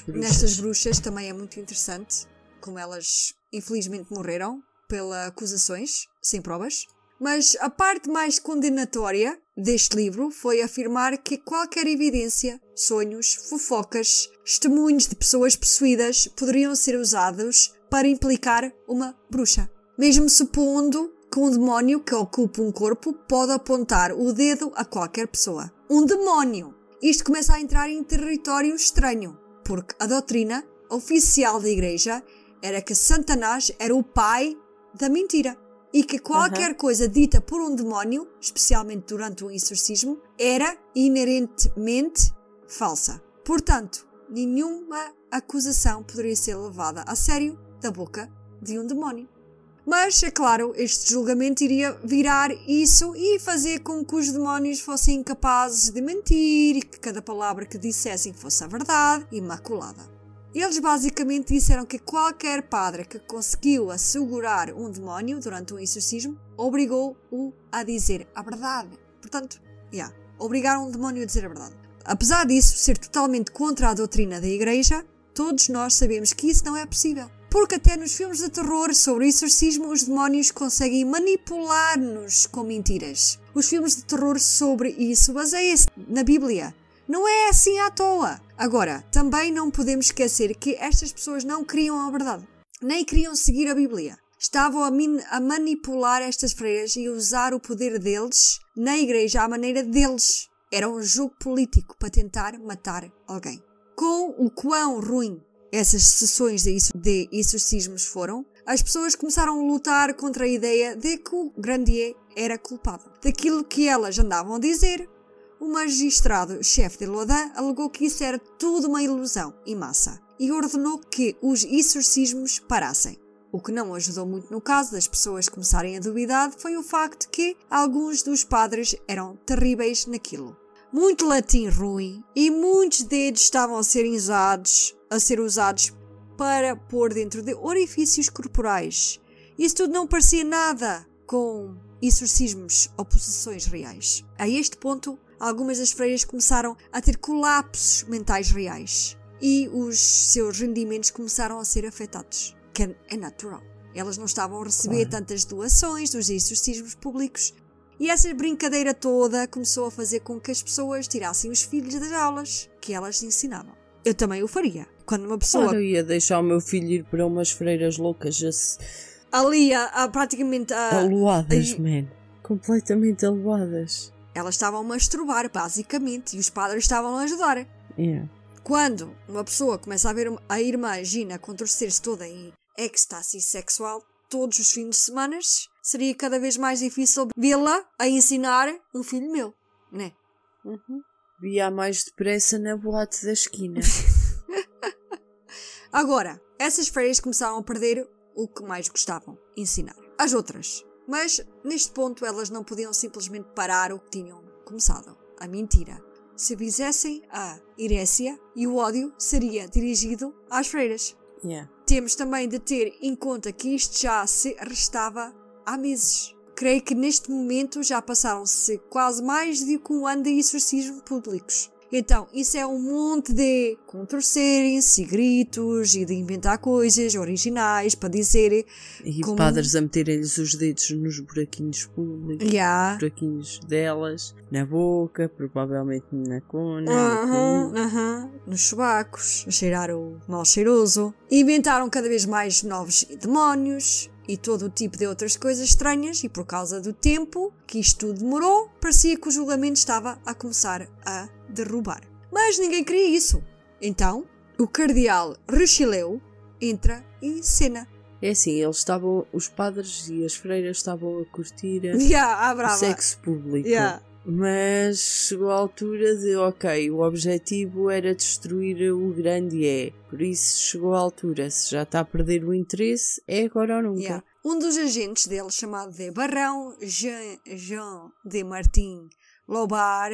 bruxas. nestas bruxas, também é muito interessante, como elas infelizmente morreram pelas acusações, sem provas. Mas a parte mais condenatória deste livro foi afirmar que qualquer evidência, sonhos, fofocas, testemunhos de pessoas possuídas poderiam ser usados para implicar uma bruxa. Mesmo supondo que um demónio que ocupa um corpo pode apontar o dedo a qualquer pessoa. Um demónio! Isto começa a entrar em território estranho, porque a doutrina oficial da igreja era que Satanás era o pai da mentira e que qualquer Aham. coisa dita por um demónio, especialmente durante um exorcismo, era inerentemente falsa. Portanto, nenhuma acusação poderia ser levada a sério da boca de um demónio. Mas, é claro, este julgamento iria virar isso e fazer com que os demónios fossem incapazes de mentir e que cada palavra que dissessem fosse a verdade, imaculada. Eles basicamente disseram que qualquer padre que conseguiu assegurar um demónio durante um exorcismo obrigou-o a dizer a verdade. Portanto, yeah, obrigaram um demónio a dizer a verdade. Apesar disso ser totalmente contra a doutrina da Igreja, todos nós sabemos que isso não é possível. Porque até nos filmes de terror sobre exorcismo os demónios conseguem manipular-nos com mentiras. Os filmes de terror sobre isso baseiam-se na Bíblia. Não é assim à toa. Agora, também não podemos esquecer que estas pessoas não queriam a verdade, nem queriam seguir a Bíblia. Estavam a, a manipular estas freiras e usar o poder deles na igreja à maneira deles. Era um jogo político para tentar matar alguém. Com o quão ruim essas sessões de exor- de exorcismos foram, as pessoas começaram a lutar contra a ideia de que o Grandier era culpado. Daquilo que elas andavam a dizer, o magistrado-chefe de Lodin alegou que isso era tudo uma ilusão e massa e ordenou que os exorcismos parassem. O que não ajudou muito no caso das pessoas começarem a duvidar foi o facto que alguns dos padres eram terríveis naquilo. Muito latim ruim e muitos dedos estavam a ser usados, a ser usados para pôr dentro de orifícios corporais. Isso tudo não parecia nada com exorcismos ou possessões reais. A este ponto, algumas das freiras começaram a ter colapsos mentais reais e os seus rendimentos começaram a ser afetados, que é natural. Elas não estavam a receber tantas doações dos exorcismos públicos e essa brincadeira toda começou a fazer com que as pessoas tirassem os filhos das aulas que elas ensinavam. Eu também o faria. Quando uma pessoa Claro, eu ia deixar o meu filho ir para umas freiras loucas a se- ali a, a praticamente a, aluadas, aí- man. Completamente aluadas. elas estavam a masturbar basicamente e os padres estavam a ajudar. Yeah. Quando uma pessoa começa a ver a irmã Gina contorcer-se toda em êxtase sexual todos os fins de semana, seria cada vez mais difícil vê-la a ensinar um filho meu, né? Uhum. Via mais depressa na boate da esquina. Agora, essas freiras começaram a perder o que mais gostavam, ensinar. As outras. Mas, neste ponto, elas não podiam simplesmente parar o que tinham começado. A mentira. Se fizessem a herésia e o ódio seria dirigido às freiras. yeah. Temos também de ter em conta que isto já se arrestava há meses. Creio que neste momento já passaram-se quase mais de um ano de exorcismos públicos. Então, isso é um monte de contorcerem-se e gritos e de inventar coisas originais para dizer. E Como- padres a meterem-lhes os dedos nos buraquinhos públicos. Yeah. buraquinhos delas, na boca, provavelmente na cona. Aham, no cu. aham, nos chubacos, a cheirar o mal cheiroso. Inventaram cada vez mais novos demónios e todo o tipo de outras coisas estranhas, e por causa do tempo que isto demorou, parecia que o julgamento estava a começar a derrubar. Mas ninguém queria isso. Então, o cardeal Richelieu entra em cena. É assim, eles estavam, os padres e as freiras estavam a curtir a- Yeah, brava. sexo público. Yeah. Mas chegou a altura de, ok, o objetivo era destruir o grande é. Por isso chegou a altura, se já está a perder o interesse, é agora ou nunca. Yeah. Um dos agentes dele, chamado de Barão Jean, Jean de Martin Lobar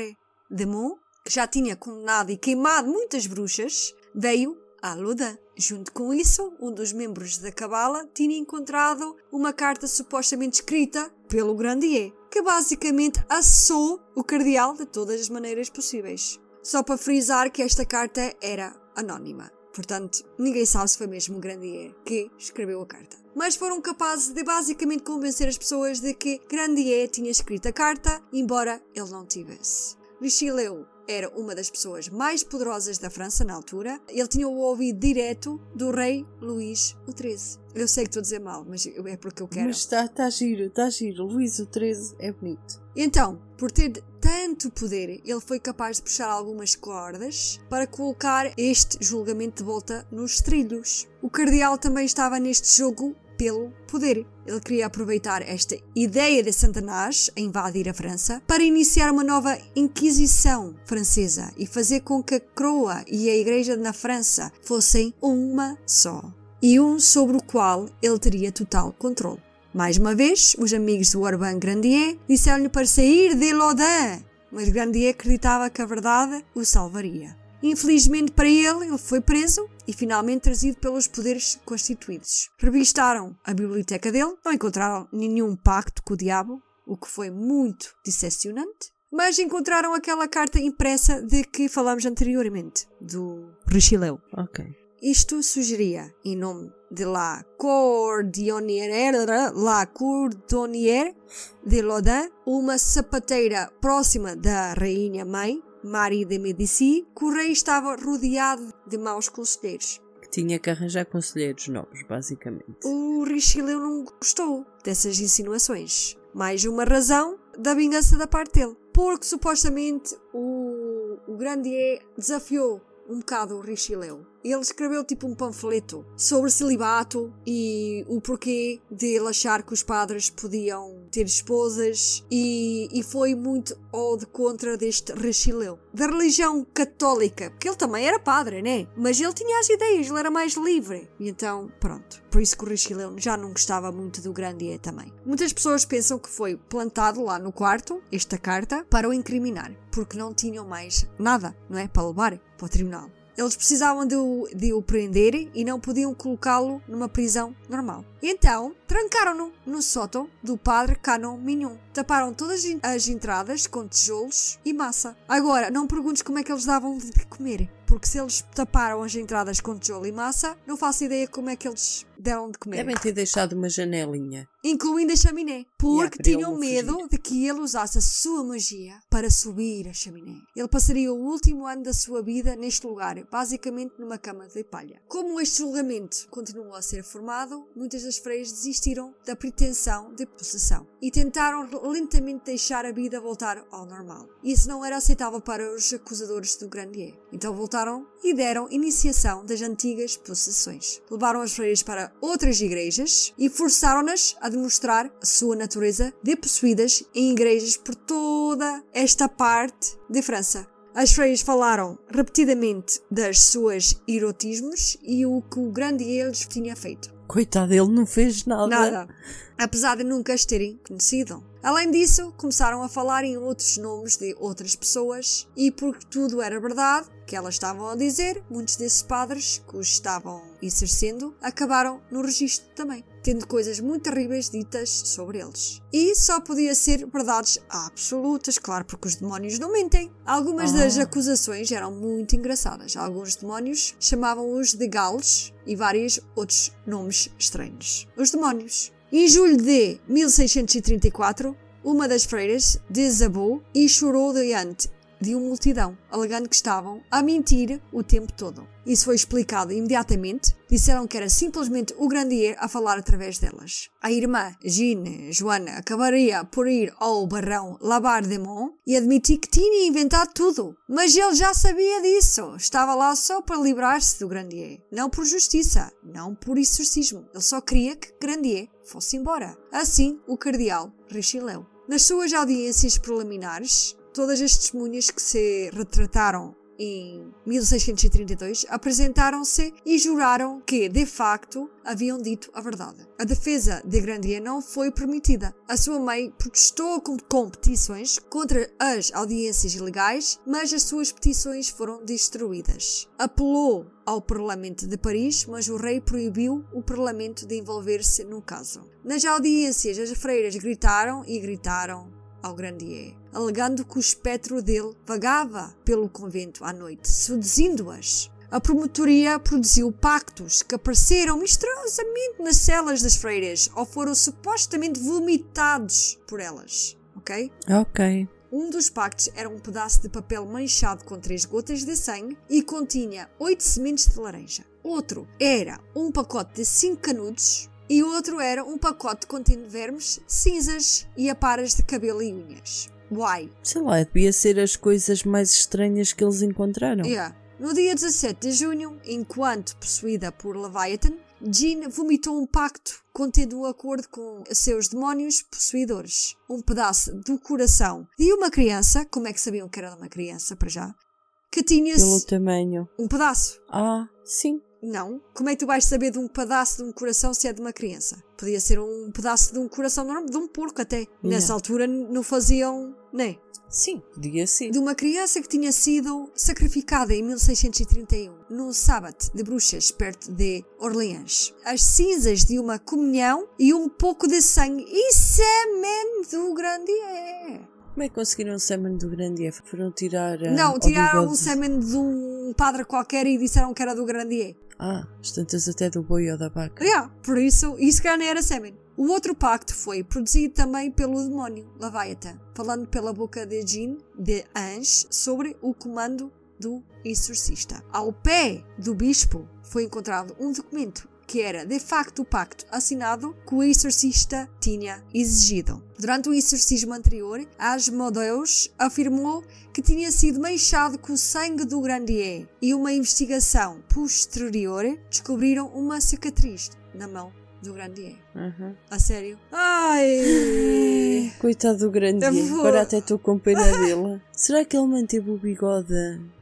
de Mont, que já tinha condenado e queimado muitas bruxas, veio a Loudun. Junto com isso, um dos membros da Cabala tinha encontrado uma carta supostamente escrita pelo Grandier, que basicamente assou o cardeal de todas as maneiras possíveis. Só para frisar que esta carta era anónima. Portanto, ninguém sabe se foi mesmo o Grandier que escreveu a carta. Mas foram capazes de basicamente convencer as pessoas de que Grandier tinha escrito a carta, embora ele não tivesse. Richelieu era uma das pessoas mais poderosas da França na altura. Ele tinha o ouvido direto do rei Luís XIII. Eu sei que estou a dizer mal, mas é porque eu quero. Mas está tá giro, está giro. Luís 13 é bonito. Então, por ter tanto poder, ele foi capaz de puxar algumas cordas para colocar este julgamento de volta nos trilhos. O cardeal também estava neste jogo pelo poder. Ele queria aproveitar esta ideia de Satanás a invadir a França para iniciar uma nova Inquisição francesa e fazer com que a coroa e a igreja na França fossem uma só. E um sobre o qual ele teria total controle. Mais uma vez, os amigos do Urbain Grandier disseram-lhe para sair de Lodin, mas Grandier acreditava que a verdade o salvaria. Infelizmente para ele, ele foi preso e finalmente trazido pelos poderes constituídos. Revistaram a biblioteca dele, não encontraram nenhum pacto com o diabo, o que foi muito decepcionante, mas encontraram aquela carta impressa de que falamos anteriormente, do Richelieu. Ok. Isto sugeria, em nome de La Cordonnière, La Cordonnière de Lodin, uma sapateira próxima da rainha mãe, Marie de Medici, que o rei estava rodeado de maus conselheiros. Que tinha que arranjar conselheiros novos, basicamente. O Richelieu não gostou dessas insinuações. Mais uma razão da vingança da parte dele. Porque supostamente o, o Grandier desafiou um bocado o Richelieu. Ele escreveu tipo um panfleto sobre celibato e o porquê de ele achar que os padres podiam ter esposas e, e foi muito ao de contra deste Richelieu. Da religião católica, porque ele também era padre, né? Mas ele tinha as ideias, ele era mais livre. E então, pronto. Por isso que o Richelieu já não gostava muito do Grandier também. Muitas pessoas pensam que foi plantado lá no quarto, esta carta, para o incriminar. Porque não tinham mais nada, não é? Para levar para o tribunal. Eles precisavam de o, de o prender e não podiam colocá-lo numa prisão normal. Então, trancaram-no no sótão do padre Canon Mignon. Taparam todas as entradas com tijolos e massa. Agora, não perguntes como é que eles davam de comer. Porque se eles taparam as entradas com tijolo e massa, não faço ideia como é que eles deram de comer. Devem ter deixado uma janelinha. Incluindo a chaminé. Porque tinham medo fugir. de que ele usasse a sua magia para subir a chaminé. Ele passaria o último ano da sua vida neste lugar, basicamente numa cama de palha. Como este julgamento continuou a ser formado, muitas das freiras desistiram da pretensão de possessão e tentaram lentamente deixar a vida voltar ao normal. Isso não era aceitável para os acusadores do Grandier. Então voltaram e deram iniciação das antigas possessões. Levaram as freiras para outras igrejas e forçaram-nas a demonstrar a sua natureza de possuídas em igrejas por toda esta parte de França. As freiras falaram repetidamente das suas erotismos e o que o Grandier lhes tinha feito. Coitado, ele não fez nada. Nada. Apesar de nunca as terem conhecido. Além disso, começaram a falar em outros nomes de outras pessoas e porque tudo era verdade que elas estavam a dizer, muitos desses padres que os estavam exercendo acabaram no registro também, tendo coisas muito terríveis ditas sobre eles. E só podia ser verdades absolutas, claro, porque os demónios não mentem. Algumas das Ah. acusações eram muito engraçadas. Alguns demónios chamavam-os de galos e vários outros nomes estranhos. Os demónios. Em julho de 1634, uma das freiras desabou e chorou diante de uma multidão, alegando que estavam a mentir o tempo todo. Isso foi explicado imediatamente. Disseram que era simplesmente o Grandier a falar através delas. A irmã, Jeanne, Joana, acabaria por ir ao barrão Labardemont e admitir que tinha inventado tudo. Mas ele já sabia disso. Estava lá só para livrar-se do Grandier. Não por justiça, não por exorcismo. Ele só queria que Grandier fosse embora. Assim, o cardeal Richelieu. Nas suas audiências preliminares, todas as testemunhas que se retrataram em 1632 apresentaram-se e juraram que, de facto, haviam dito a verdade. A defesa de Grandier não foi permitida. A sua mãe protestou com, petições contra as audiências ilegais, mas as suas petições foram destruídas. Apelou ao Parlamento de Paris, mas o rei proibiu o Parlamento de envolver-se no caso. Nas audiências, as freiras gritaram e gritaram ao Grandier, alegando que o espectro dele vagava pelo convento à noite, seduzindo-as. a promotoria produziu pactos que apareceram misteriosamente nas celas das freiras ou foram supostamente vomitados por elas. Ok? Ok. Um dos pactos era um pedaço de papel manchado com três gotas de sangue e continha oito sementes de laranja. Outro era um pacote de cinco canudos e outro era um pacote contendo vermes, cinzas e aparas de cabelo e unhas. Why? Sei lá, devia ser as coisas mais estranhas que eles encontraram. Yeah. No dia 17 de junho, enquanto possuída por Leviathan, Jean vomitou um pacto contendo um acordo com seus demónios possuidores. Um pedaço do coração de uma criança, como é que sabiam que era uma criança, para já? Que tinha Pelo tamanho. um pedaço. Ah, sim. Não. Como é que tu vais saber de um pedaço de um coração se é de uma criança? Podia ser um pedaço de um coração normal, de um porco até. Nessa Não. altura não faziam, né? Sim, podia ser. de uma criança que tinha sido sacrificada em 1631, num sábado de bruxas perto de Orleans. As cinzas de uma comunhão e um pouco de sangue e semen do Grandier. Como é que conseguiram o semen do grande F? Foram tirar. ah, Não, tiraram o semen de um padre qualquer e disseram que era do Grandier. Ah, as tantas até do boi ou da vaca. Yeah, por isso, isso cá não era semen. O outro pacto foi produzido também pelo demónio, Leviathan, falando pela boca de Jean, de Ange, sobre o comando do exorcista. Ao pé do bispo foi encontrado um documento que era de facto o pacto assinado que o exorcista tinha exigido. Durante o exorcismo anterior, Asmodeus afirmou que tinha sido manchado com o sangue do Grandier e uma investigação posterior descobriram uma cicatriz na mão do Grandier. Aham. A sério? Ai! Coitado do F. vou- Agora até estou com pena dele. Será que ele manteve o bigode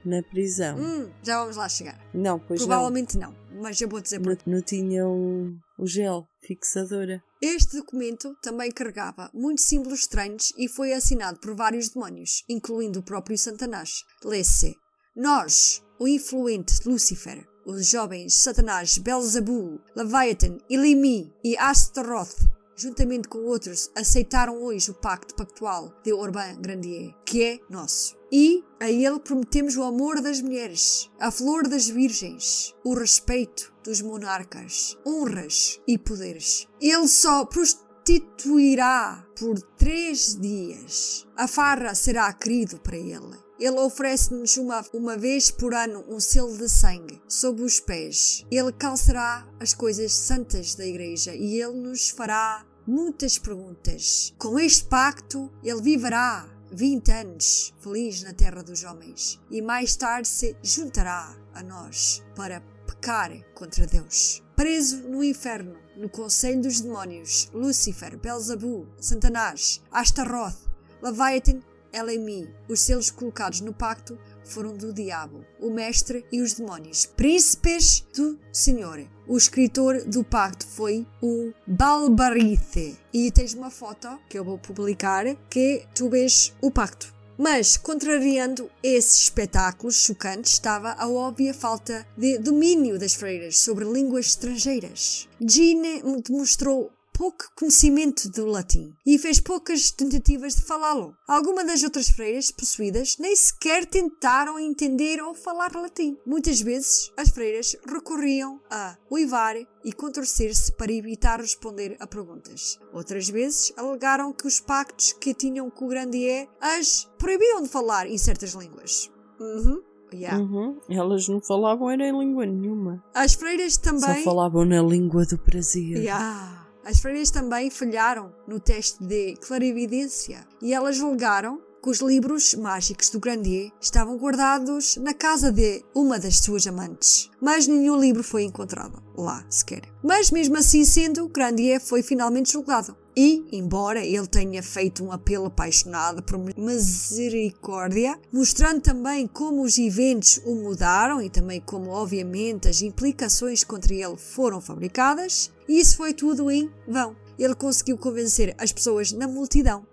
na prisão? Hum, já vamos lá chegar. Não, pois Provavelmente não. Mas eu vou dizer não. Não, não tinha o, o gel fixadora. Este documento também carregava muitos símbolos estranhos e foi assinado por vários demónios, incluindo o próprio Satanás. Lê-se: Nós, o influente Lúcifer, os jovens Satanás Belzebul, Leviathan, Ilimi e Astaroth, juntamente com outros, aceitaram hoje o pacto pactual de Orban Grandier, que é nosso. E a ele prometemos o amor das mulheres, a flor das virgens, o respeito dos monarcas, honras e poderes. Ele só prostituirá por três dias. A farra será querido para ele. Ele oferece-nos uma, uma vez por ano um selo de sangue sob os pés. Ele calçará as coisas santas da igreja e ele nos fará muitas perguntas. Com este pacto, ele viverá 20 anos feliz na terra dos homens e mais tarde se juntará a nós para pecar contra Deus. Preso no inferno, no conselho dos demónios, Lúcifer, Belzebul, Satanás, Astaroth, Leviathan, Elemi, os selos colocados no pacto foram do diabo, o mestre e os demónios, príncipes do Senhor. O escritor do pacto foi o Balbarice. E tens uma foto que eu vou publicar que tu vês o pacto. Mas, contrariando esses espetáculos chocantes, estava a óbvia falta de domínio das freiras sobre línguas estrangeiras. Jean demonstrou pouco conhecimento do latim e fez poucas tentativas de falá-lo. Algumas das outras freiras possuídas nem sequer tentaram entender ou falar latim. Muitas vezes as freiras recorriam a uivar e contorcer-se para evitar responder a perguntas. Outras vezes alegaram que os pactos que tinham com o Grandier as proibiam de falar em certas línguas. Uhum. Yeah. Uhum. Elas não falavam era em língua nenhuma. As freiras também. Só falavam na língua do prazer. Yeah. As freiras também falharam no teste de clarividência e elas alegaram que os livros mágicos do Grandier estavam guardados na casa de uma das suas amantes, mas nenhum livro foi encontrado lá sequer. Mas mesmo assim sendo, Grandier foi finalmente julgado. E, embora ele tenha feito um apelo apaixonado por misericórdia, mostrando também como os eventos o mudaram e também como, obviamente, as implicações contra ele foram fabricadas, isso foi tudo em vão. Ele conseguiu convencer as pessoas na multidão,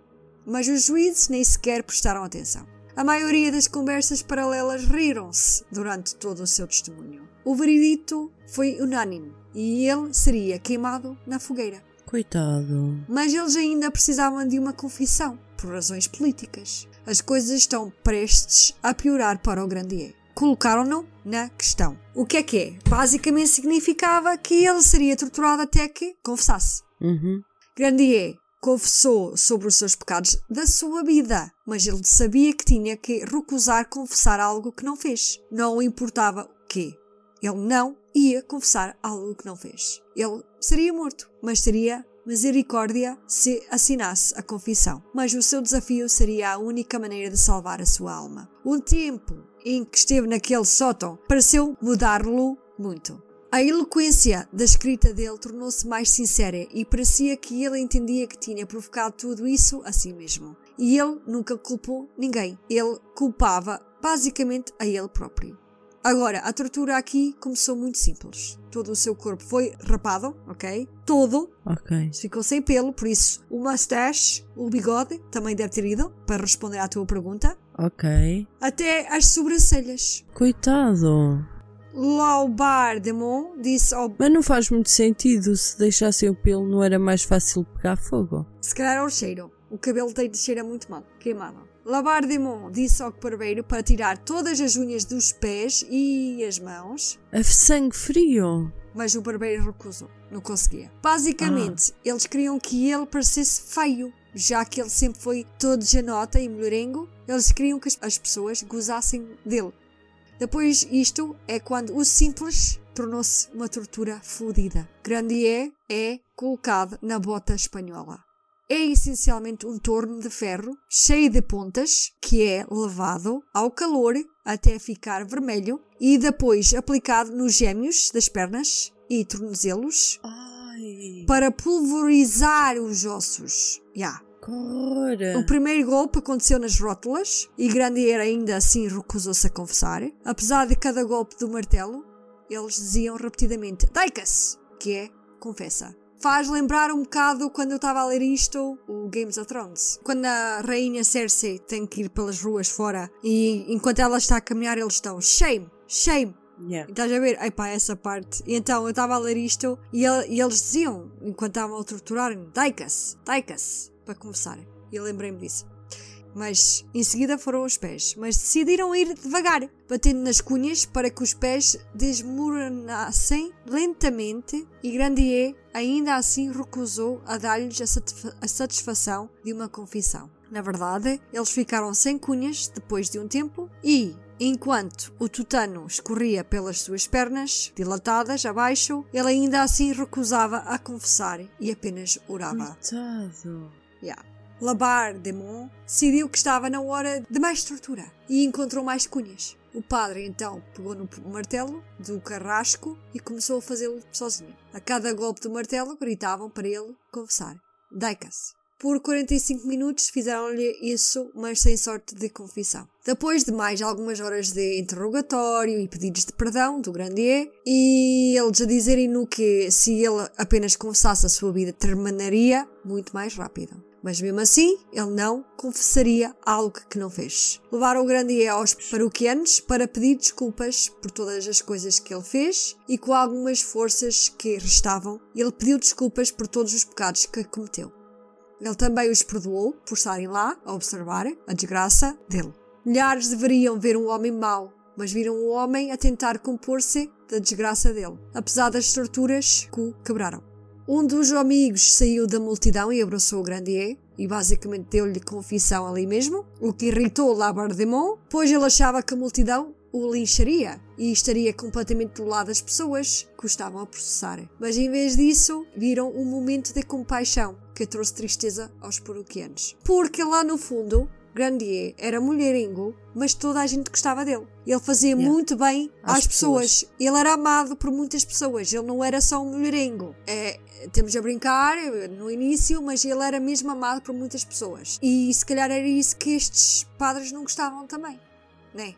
mas os juízes nem sequer prestaram atenção. A maioria das conversas paralelas riram-se durante todo o seu testemunho. O veredito foi unânime e ele seria queimado na fogueira. Coitado. Mas eles ainda precisavam de uma confissão, por razões políticas. As coisas estão prestes a piorar para o Grandier. colocaram-no na questão. O que é que é? Basicamente significava que ele seria torturado até que confessasse. Uhum. Grandier confessou sobre os seus pecados da sua vida, mas ele sabia que tinha que recusar confessar algo que não fez. Não importava o quê. Ele não ia confessar algo que não fez. Ele seria morto, mas teria misericórdia se assinasse a confissão. Mas o seu desafio seria a única maneira de salvar a sua alma. O tempo em que esteve naquele sótão pareceu mudar-lo muito. A eloquência da escrita dele tornou-se mais sincera e parecia que ele entendia que tinha provocado tudo isso a si mesmo. E ele nunca culpou ninguém. Ele culpava basicamente a ele próprio. Agora, a tortura aqui começou muito simples. Todo o seu corpo foi rapado, ok? Todo. Ok. Ficou sem pelo, por isso o mustache, o bigode, também deve ter ido, para responder à tua pergunta. Ok. Até as sobrancelhas. Coitado. Laubardemont disse ao... Mas não faz muito sentido. Se deixassem o pelo, não era mais fácil pegar fogo? Se calhar ao cheiro. O cabelo tem de cheira muito mal. Queimado. Labardemont disse ao barbeiro para tirar todas as unhas dos pés e as mãos, A sangue frio. mas o barbeiro recusou. Não conseguia. Basicamente, eles queriam que ele parecesse feio. Já que ele sempre foi todo janota e mulherengo, eles queriam que as- as pessoas gozassem dele. Depois, isto é quando o simples tornou-se uma tortura fodida. Grandier é colocado na bota espanhola. É essencialmente um torno de ferro cheio de pontas que é levado ao calor até ficar vermelho e depois aplicado nos gêmeos das pernas e tornozelos Ai. para pulverizar os ossos. Horror. O primeiro golpe aconteceu nas rótulas e Grandier ainda assim recusou-se a confessar. Apesar de cada golpe do martelo, eles diziam repetidamente Daikas, que é confessa. Faz lembrar um bocado quando eu estava a ler isto, o Games of Thrones. Quando a rainha Cersei tem que ir pelas ruas fora e enquanto ela está a caminhar eles estão shame, shame, Yeah. estás a ver? Epá, essa parte. E então eu estava a ler isto e, ele- e eles diziam, enquanto estavam a torturar-me, Daikas, Daikas, para começar. E eu lembrei-me disso. Mas em seguida foram os pés. Mas decidiram ir devagar, batendo nas cunhas para que os pés desmoronassem lentamente. E Grandier ainda assim recusou a dar-lhes a satisfa- a satisfação de uma confissão. Na verdade, eles ficaram sem cunhas depois de um tempo e, enquanto o tutano escorria pelas suas pernas, dilatadas abaixo, ele ainda assim recusava a confessar e apenas orava. Coitado. Yeah. Labardemont decidiu que estava na hora de mais tortura e encontrou mais cunhas. O padre então pegou no martelo do carrasco e começou a fazê-lo sozinho. A cada golpe do martelo gritavam para ele confessar. Daikas. Por 45 minutos fizeram-lhe isso, mas sem sorte de confissão. Depois de mais algumas horas de interrogatório e pedidos de perdão do Grandier, e eles a dizerem-no que se ele apenas confessasse a sua vida terminaria muito mais rápido. Mas mesmo assim, ele não confessaria algo que não fez. Levaram o Grandier aos paroquianos para pedir desculpas por todas as coisas que ele fez e com algumas forças que restavam, ele pediu desculpas por todos os pecados que cometeu. Ele também os perdoou por estarem lá a observar a desgraça dele. Milhares deveriam ver um homem mau, mas viram um homem a tentar compor-se da desgraça dele, apesar das torturas que o quebraram. Um dos amigos saiu da multidão e abraçou o Grandier e basicamente deu-lhe confissão ali mesmo, o que irritou Labardemont, pois ele achava que a multidão o lincharia e estaria completamente do lado das pessoas que o estavam a processar. Mas em vez disso, viram um momento de compaixão que trouxe tristeza aos paroquianos. Porque lá no fundo, Grandier era mulherengo, mas toda a gente gostava dele. Ele fazia Yeah. muito bem às, Às pessoas. Ele era amado por muitas pessoas. Ele não era só um mulherengo. É, temos a brincar eh, no início, mas ele era mesmo amado por muitas pessoas. E se calhar era isso que estes padres não gostavam também, né?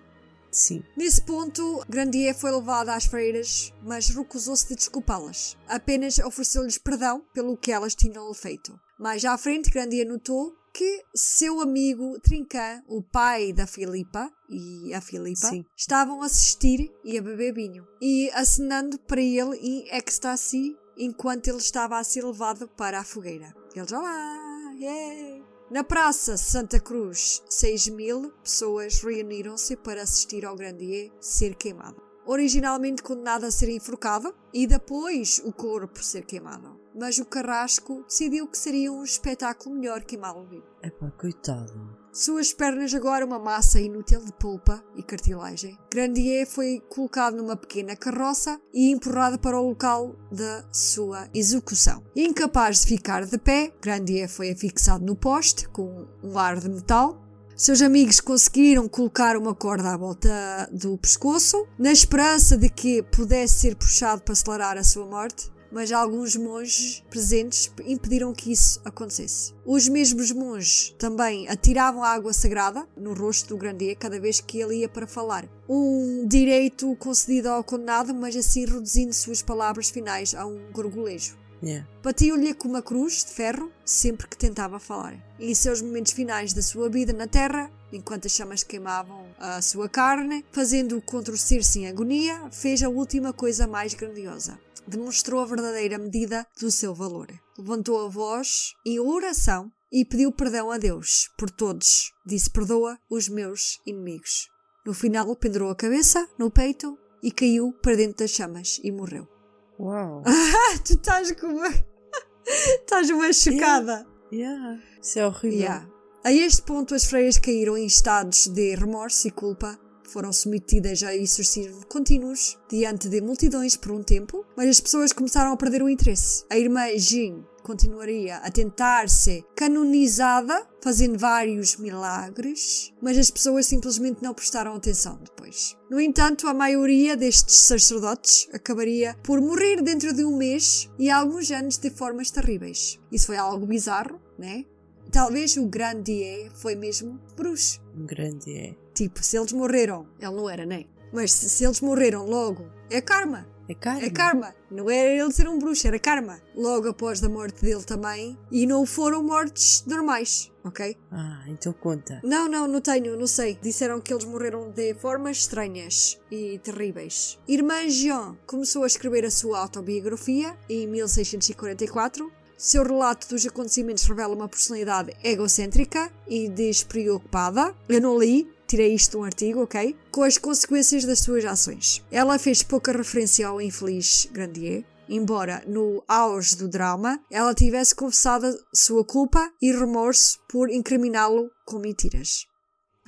Sim. Nesse ponto, Grandier foi levado às freiras, mas recusou-se de desculpá-las. Apenas ofereceu-lhes perdão pelo que elas tinham feito. Mais à frente, Grandier notou que seu amigo Trincan, o pai da Filipa e a Filipa, Sim. estavam a assistir e a beber vinho, e acenando para ele em ecstasia enquanto ele estava a ser levado para a fogueira. Eles, olá, yeah. Na Praça Santa Cruz, 6 mil pessoas reuniram-se para assistir ao Grandier ser queimado. Originalmente condenado a ser enforcado e depois o corpo ser queimado. Mas o Carrasco decidiu que seria um espetáculo melhor queimá-lo vivo. Epá, coitado. Suas pernas agora uma massa inútil de polpa e cartilagem. Grandier foi colocado numa pequena carroça e empurrado para o local da sua execução. Incapaz de ficar de pé, Grandier foi afixado no poste com um ar de metal. Seus amigos conseguiram colocar uma corda à volta do pescoço, na esperança de que pudesse ser puxado para acelerar a sua morte mas alguns monges presentes impediram que isso acontecesse. Os mesmos monges também atiravam água sagrada no rosto do Grandier cada vez que ele ia para falar. Um direito concedido ao condenado, mas assim reduzindo suas palavras finais a um gorgolejo. Yeah. Batiu-lhe com uma cruz de ferro sempre que tentava falar. E em seus momentos finais da sua vida na terra, enquanto as chamas queimavam a sua carne, fazendo-o contorcer-se em agonia, fez a última coisa mais grandiosa demonstrou a verdadeira medida do seu valor. Levantou a voz em oração e pediu perdão a Deus por todos. Disse: Perdoa os meus inimigos. No final, pendurou a cabeça no peito e caiu para dentro das chamas e morreu. Uau! tu estás com uma. estás uma chocada. Yeah. Isso é horrível. Yeah. A este ponto, as freiras caíram em estados de remorso e culpa foram submetidas a exorcismos contínuos diante de multidões por um tempo, mas as pessoas começaram a perder o interesse. A irmã Jean continuaria a tentar ser canonizada, fazendo vários milagres, mas as pessoas simplesmente não prestaram atenção depois. No entanto, a maioria destes sacerdotes acabaria por morrer dentro de um mês e alguns anos de formas terríveis. Isso foi algo bizarro, né? Talvez o grande foi mesmo bruxo. Um grande é. Tipo, se eles morreram, ele não era, nem. Mas se, se eles morreram logo, é karma. É karma. É karma. Não era ele ser um bruxo, era karma. Logo após a morte dele também. E não foram mortes normais, ok? Ah, então conta. Não, não, não tenho, não sei. Disseram que eles morreram de formas estranhas e terríveis. Irmã Jean começou a escrever a sua autobiografia em 1644 seu relato dos acontecimentos revela uma personalidade egocêntrica e despreocupada. Eu não li, tirei isto de um artigo, ok? Com as consequências das suas ações. Ela fez pouca referência ao infeliz Grandier, embora no auge do drama ela tivesse confessado sua culpa e remorso por incriminá-lo com mentiras.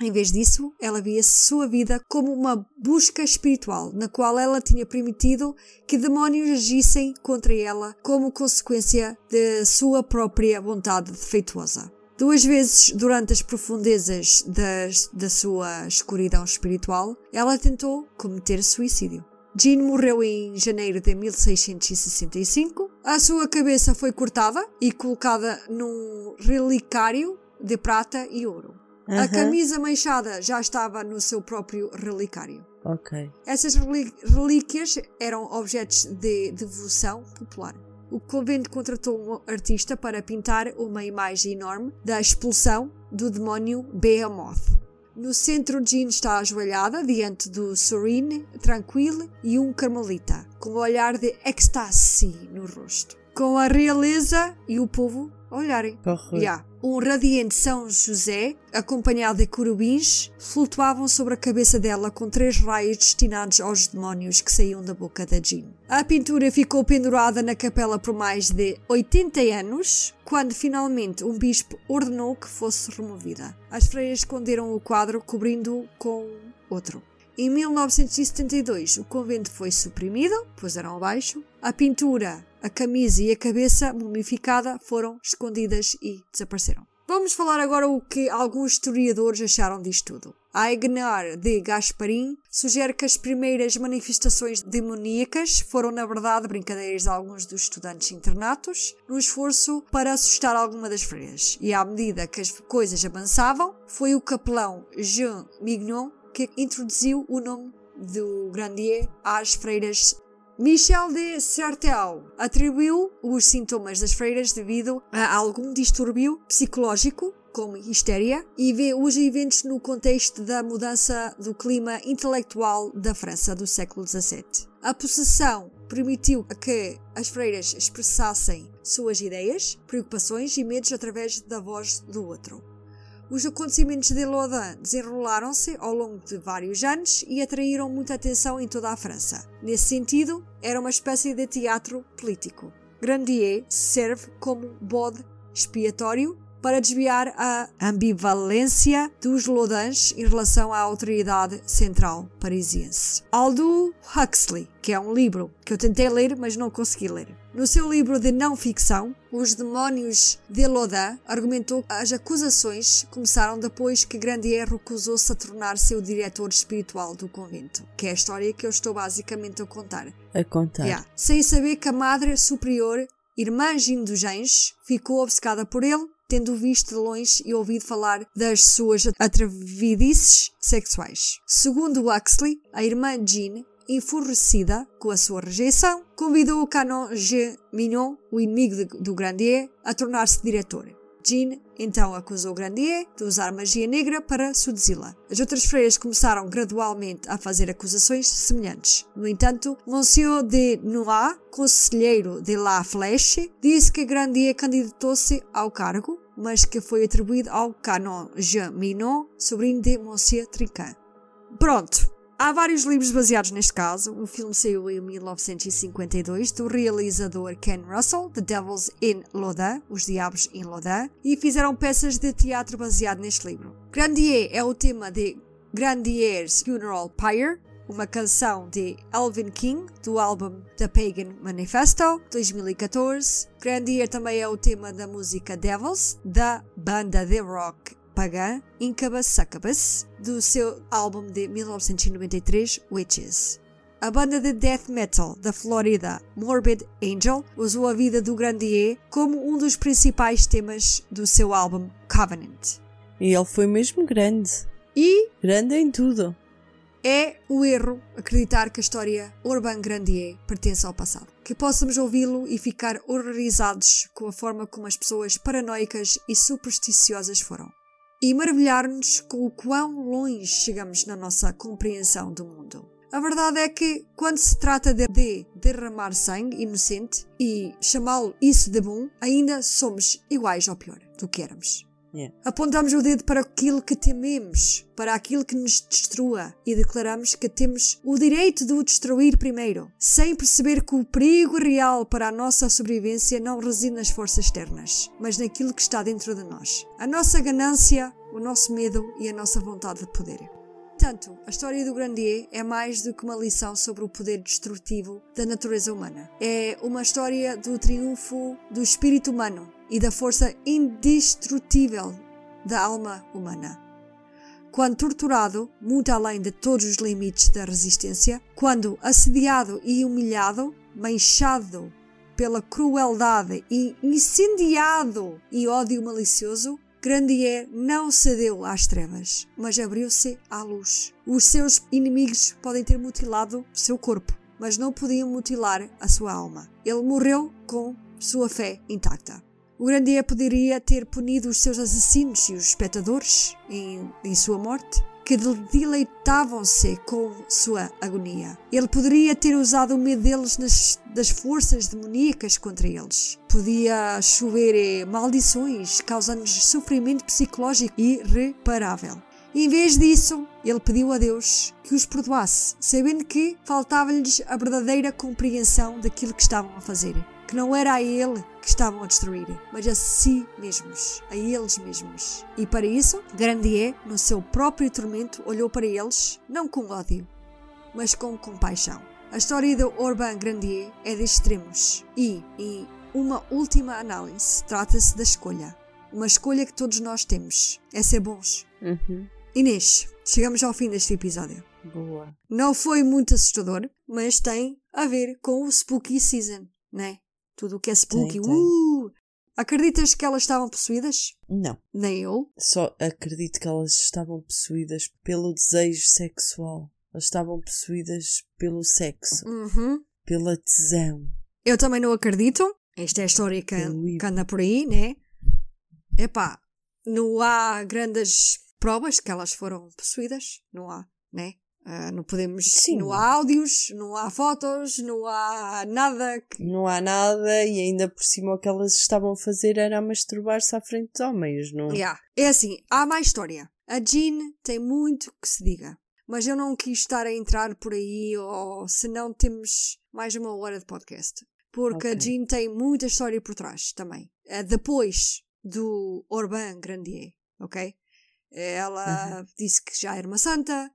Em vez disso, ela via sua vida como uma busca espiritual, na qual ela tinha permitido que demónios agissem contra ela como consequência de sua própria vontade defeituosa. Duas vezes durante as profundezas das, da sua escuridão espiritual, ela tentou cometer suicídio. Jean morreu em janeiro de 1665. A sua cabeça foi cortada e colocada num relicário de prata e ouro. A camisa manchada já estava no seu próprio relicário. Ok. Essas relíquias eram objetos de devoção popular. O convento contratou um artista para pintar uma imagem enorme da expulsão do demónio Behemoth. No centro, Jean está ajoelhada diante do Serene, tranquilo e um carmelita, com um olhar de ecstase no rosto. Com a realeza e o povo a olharem. Yeah. Um radiante São José, acompanhado de querubins, flutuavam sobre a cabeça dela com três raios destinados aos demónios que saíam da boca da Jean. A pintura ficou pendurada na capela por mais de 80 anos, quando finalmente um bispo ordenou que fosse removida. As freiras esconderam o quadro, cobrindo-o com outro. Em 1972, o convento foi suprimido, puseram abaixo. A pintura, a camisa e a cabeça mumificada foram escondidas e desapareceram. Vamos falar agora o que alguns historiadores acharam disto tudo. Aignar de Gasparim sugere que as primeiras manifestações demoníacas foram, na verdade, brincadeiras de alguns dos estudantes internatos, no esforço para assustar alguma das freiras. E à medida que as coisas avançavam, foi o capelão Jean Mignon que introduziu o nome do Grandier às freiras. Michel de Certeau atribuiu os sintomas das freiras devido a algum distúrbio psicológico, como histeria, e vê os eventos no contexto da mudança do clima intelectual da França do século XVII. A possessão permitiu que as freiras expressassem suas ideias, preocupações e medos através da voz do outro. Os acontecimentos de Lodan desenrolaram-se ao longo de vários anos e atraíram muita atenção em toda a França. Nesse sentido, era uma espécie de teatro político. Grandier serve como bode expiatório para desviar a ambivalência dos Lodans em relação à autoridade central parisiense. Aldous Huxley, que é um livro que eu tentei ler, mas não consegui ler. No seu livro de não ficção, Os Demónios de Lodin, argumentou que as acusações começaram depois que Grandier recusou-se a tornar-se o diretor espiritual do convento, que é a história que eu estou basicamente a contar. A contar. Yeah. Sem saber que a Madre Superior, irmã Jean dos Anjos, ficou obcecada por ele tendo visto de longe e ouvido falar das suas atrevidices sexuais. Segundo Huxley, a irmã Jean, enfurecida com a sua rejeição, convidou o Canon Jean Mignon, o inimigo do Grandier, a tornar-se diretor. Jean então acusou Grandier de usar magia negra para seduzi-la. As outras freiras começaram gradualmente a fazer acusações semelhantes. No entanto, Monsieur de Noir, conselheiro de La Flèche, disse que Grandier candidatou-se ao cargo, mas que foi atribuído ao Canon Jean Minon, sobrinho de Monsieur Trinquant. Pronto, Há vários livros baseados neste caso. Um filme saiu em 1952 do realizador Ken Russell, The Devils in Lodin, Os Diabos em Lodin, e fizeram peças de teatro baseado neste livro. Grandier é o tema de Grandier's Funeral Pyre, uma canção de Alvin King do álbum The Pagan Manifesto 2014. Grandier também é o tema da música Devils da banda de rock pagã Incubus do seu álbum de 1993 Witches. A banda de death metal da Flórida Morbid Angel usou a vida do Grandier como um dos principais temas do seu álbum Covenant. E ele foi mesmo grande. E Grande em tudo. é o erro acreditar que a história Urban Grandier pertence ao passado. Que possamos ouvi-lo e ficar horrorizados com a forma como as pessoas paranoicas e supersticiosas foram. E maravilhar-nos com o quão longe chegamos na nossa compreensão do mundo. A verdade é que, quando se trata de, de derramar sangue inocente e chamá-lo isso de bom, ainda somos iguais ou pior do que éramos. Yeah. Apontamos o dedo para aquilo que tememos, para aquilo que nos destrua e declaramos que temos o direito de o destruir primeiro, sem perceber que o perigo real para a nossa sobrevivência não reside nas forças externas, mas naquilo que está dentro de nós. A nossa ganância, o nosso medo e a nossa vontade de poder. Portanto, a história do Grandier é mais do que uma lição sobre o poder destrutivo da natureza humana. É uma história do triunfo do espírito humano e da força indestrutível da alma humana. Quando torturado, muito além de todos os limites da resistência, quando assediado e humilhado, manchado pela crueldade e incendiado e ódio malicioso, Grandier não cedeu às trevas, mas abriu-se à luz. Os seus inimigos podem ter mutilado seu corpo, mas não podiam mutilar a sua alma. Ele morreu com sua fé intacta. O Grandier poderia ter punido os seus assassinos e os espectadores em, em sua morte, que deleitavam-se com sua agonia. Ele poderia ter usado o medo deles nas, das forças demoníacas contra eles. Podia chover eh, maldições, causando-lhes sofrimento psicológico irreparável. Em vez disso, ele pediu a Deus que os perdoasse, sabendo que faltava-lhes a verdadeira compreensão daquilo que estavam a fazer. Que não era a ele que estavam a destruir, mas a si mesmos, a eles mesmos. E para isso, Grandier, no seu próprio tormento, olhou para eles, não com ódio, mas com compaixão. A história de Urbain Grandier é de extremos e, em uma última análise, trata-se da escolha. Uma escolha que todos nós temos. É ser bons. Uhum. Inês, chegamos ao fim deste episódio. Boa. Não foi muito assustador, mas tem a ver com o Spooky Season, né? Tudo o que é spooky. Tem, tem. Uh! Acreditas que elas estavam possuídas? Não. Nem eu. Só acredito que elas estavam possuídas pelo desejo sexual. Elas estavam possuídas pelo sexo, Uhum. pela tesão. Eu também não acredito. Esta é a história que, que anda por aí, né? Epá, não há grandes provas que elas foram possuídas. Não há, né? Ah, não podemos. Sim. Não há áudios, não há fotos, não há nada. que- Não há nada e ainda por cima o que elas estavam a fazer era a masturbar-se à frente dos homens, não? Yeah. É assim, há mais história. A Jean tem muito que se diga. Mas eu não quis estar a entrar por aí, ou senão temos mais uma hora de podcast. Porque a Ok. Jean tem muita história por trás também. Eh, Depois do Orban Grandier, ok? Ela disse que já era uma santa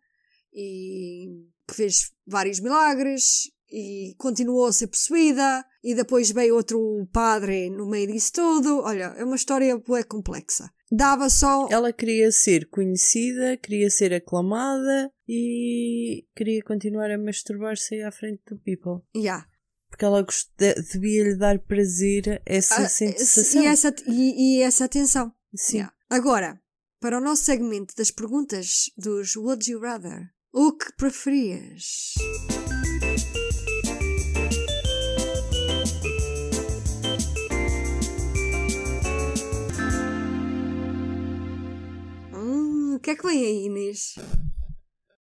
e que fez vários milagres e continuou a ser possuída e depois veio outro padre no meio disso tudo. Olha, é uma história bué complexa. Dava só... Ela queria ser conhecida, queria ser aclamada e queria continuar a masturbar-se à frente do people. Yeah. Porque ela gost- devia-lhe dar prazer essa Ah, sensação. e, essa, e, e essa atenção. Sim. Yeah. Agora, para o nosso segmento das perguntas dos Would You Rather, o que preferias? Hum, o que é que vem aí, Inês?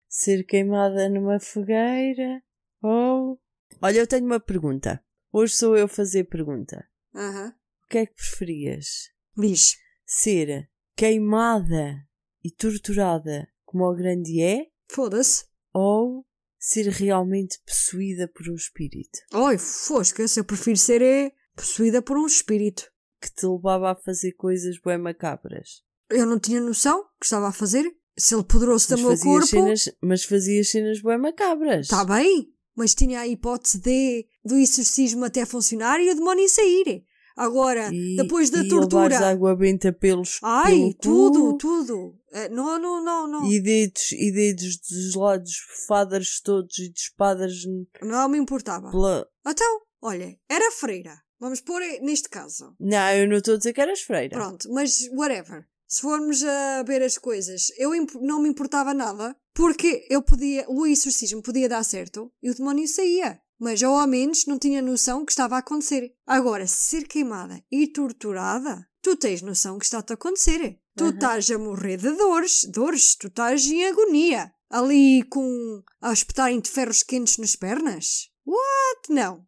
Ser queimada numa fogueira ou. Olha, eu tenho uma pergunta. Hoje sou eu a fazer pergunta. Aham. O que é que preferias? Diz. Ser queimada e torturada como o grande é Foda-se. ou ser realmente possuída por um espírito Oi, fosca-se, eu prefiro ser é, possuída por um espírito. que te levava a fazer coisas bem macabras? Eu não tinha noção que estava a fazer. Se ele poderoso do meu corpo, cenas, mas fazias cenas bem macabras. está bem. Mas tinha a hipótese de, do exorcismo até funcionar e o demónio sair. Agora, E- depois da e tortura. água benta pelos Ai, pelo tudo, tudo. Eh, Não, não, não, não. E dedos, e dedos dos lados fadas todos e de espadas Não me importava. pela... Então, olha, era freira. Vamos pôr neste caso. Não, eu não estou a dizer que eras freira. Pronto, mas whatever. Se formos a ver as coisas, eu não me importava nada, porque eu podia, o exorcismo podia dar certo e o demónio saía. Mas eu ao menos não tinha noção que estava a acontecer. Agora, ser queimada e torturada, tu tens noção que está-te a acontecer. Tu Uhum. estás a morrer de dores, dores, tu estás em agonia. Ali com a espetarem-te ferros quentes nas pernas. What? Não.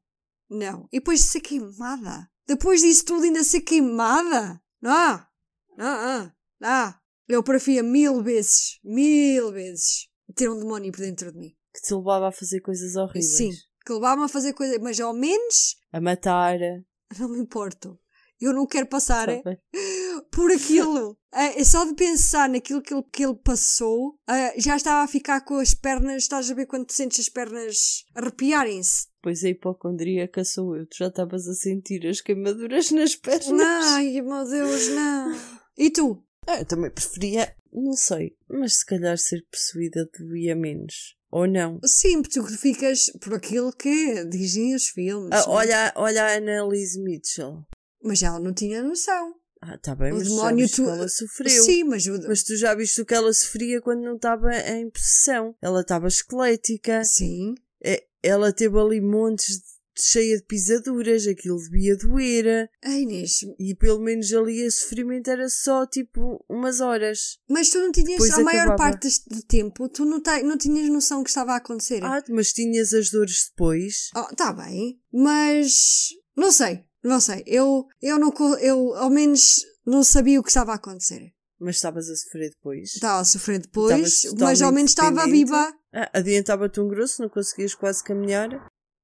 Não. E depois de ser queimada. Depois disso tudo ainda ser queimada. Não. Não, não, não. Eu prefiro mil vezes, mil vezes, ter um demónio por dentro de mim. Que te levava a fazer coisas horríveis. Sim. Que levava-me a fazer coisas, mas ao menos A matar. não me importo. Eu não quero passar é, por aquilo. É, é só de pensar naquilo que ele, que ele passou, é, já estava a ficar com as pernas. Estás a ver quando sentes as pernas arrepiarem-se? Pois a hipocondríaca sou eu. Tu já estavas a sentir as queimaduras nas pernas. Ai, meu Deus, não. E tu? Ah, eu também preferia, não sei, mas se calhar ser possuída doía menos. Ou não. Sim, porque tu ficas por aquilo que dizem os filmes. Ah, é? olha, olha a Annalise Mitchell. Mas ela não tinha noção. Ah, tá bem, O mas demónio tu- que ela sofreu. Sim, mas o... Mas tu já viste o que ela sofria quando não estava em possessão. Ela estava esquelética. Sim. É, Ela teve ali montes de, cheia de pisaduras. Aquilo devia doer. Ai, Inês, E pelo menos ali o sofrimento era só tipo umas horas. mas tu não tinhas, Depois a maior acabava. parte deste- do tempo, tu não, não tinhas noção que estava a acontecer. Ah, mas tinhas as dores depois. Oh, tá bem, mas não sei, não sei. Eu, eu não, eu ao menos não sabia o que estava a acontecer. Mas estavas a sofrer depois. Estava a sofrer depois, mas ao menos estava viva. Ah, adiantava-te um grosso, não conseguias quase caminhar.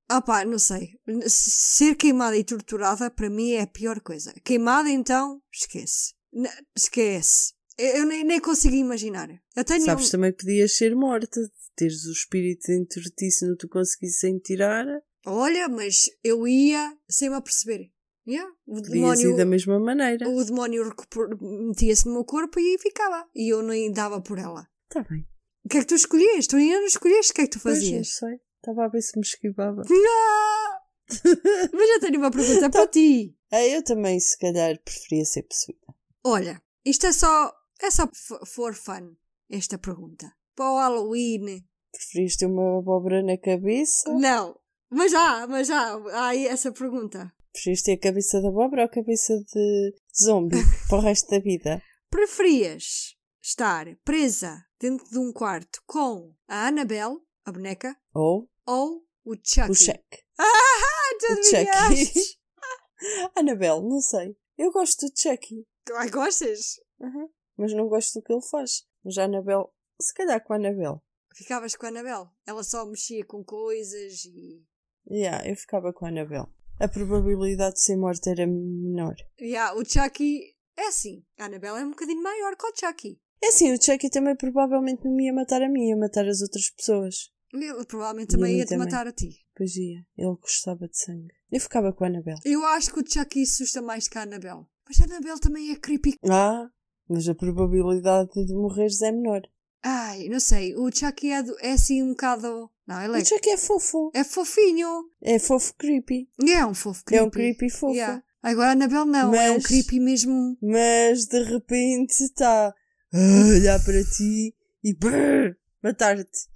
Ah pá, não sei. Ser queimada e torturada para mim é a pior coisa. Queimada então, esquece. N- esquece. Eu, nem, nem consigo imaginar. Eu tenho Sabes um- também que podias ser morta, teres o espírito dentro de ti se não tu conseguissem tirar. Olha, mas eu ia sem me aperceber. Yeah, o demónio, da mesma maneira. o demónio metia-se no meu corpo e ficava. E eu nem dava por ela. Está bem. O que é que tu escolhias? Tu ainda não escolheste o que é que tu Pois, não fazias? sei. Estava a ver se me esquivava. Não! Mas eu tenho uma pergunta para ti. Ah, eu também, se calhar, preferia ser possuída. Olha, isto é só. É só for fun, esta pergunta. Para o Halloween. Preferias ter uma abóbora na cabeça? Não. Mas já, mas já. Há aí essa pergunta. Preferias ter a cabeça de abóbora ou a cabeça de zombie para o resto da vida? Preferias estar presa dentro de um quarto com a Annabelle, a boneca, Ou ou o Chucky? o cheque. Ah, tu O adivinhaste! Anabel, não sei. Eu gosto do Chucky. Ai, gostas? Uhum. Mas não gosto do que ele faz. Mas a Anabel, se calhar com a Anabel. Ficavas com a Annabelle. Ela só mexia com coisas e. Yeah, eu ficava com a Anabel. A probabilidade de ser morta era menor. Yeah, o Chucky é assim. A Annabelle é um bocadinho maior que o Chucky. É assim, o Chucky também provavelmente não me ia matar a mim, ia matar as outras pessoas. Ele provavelmente também mim ia te também. matar a ti. Pois ia, ele gostava de sangue. Eu ficava com a Anabel. Eu acho que o Chucky assusta mais que a Annabelle. Mas a Annabelle também é creepy. Ah, mas a probabilidade de morreres é menor. Ai, não sei. O Chucky é, do- é assim um bocado. Não, ele O é, Chucky é fofo. é fofinho. É fofo creepy. É um fofo creepy. É um creepy fofo. Yeah. Agora a Annabelle não. É um Mas- creepy mesmo. Mas de repente está a olhar para ti e matar-te.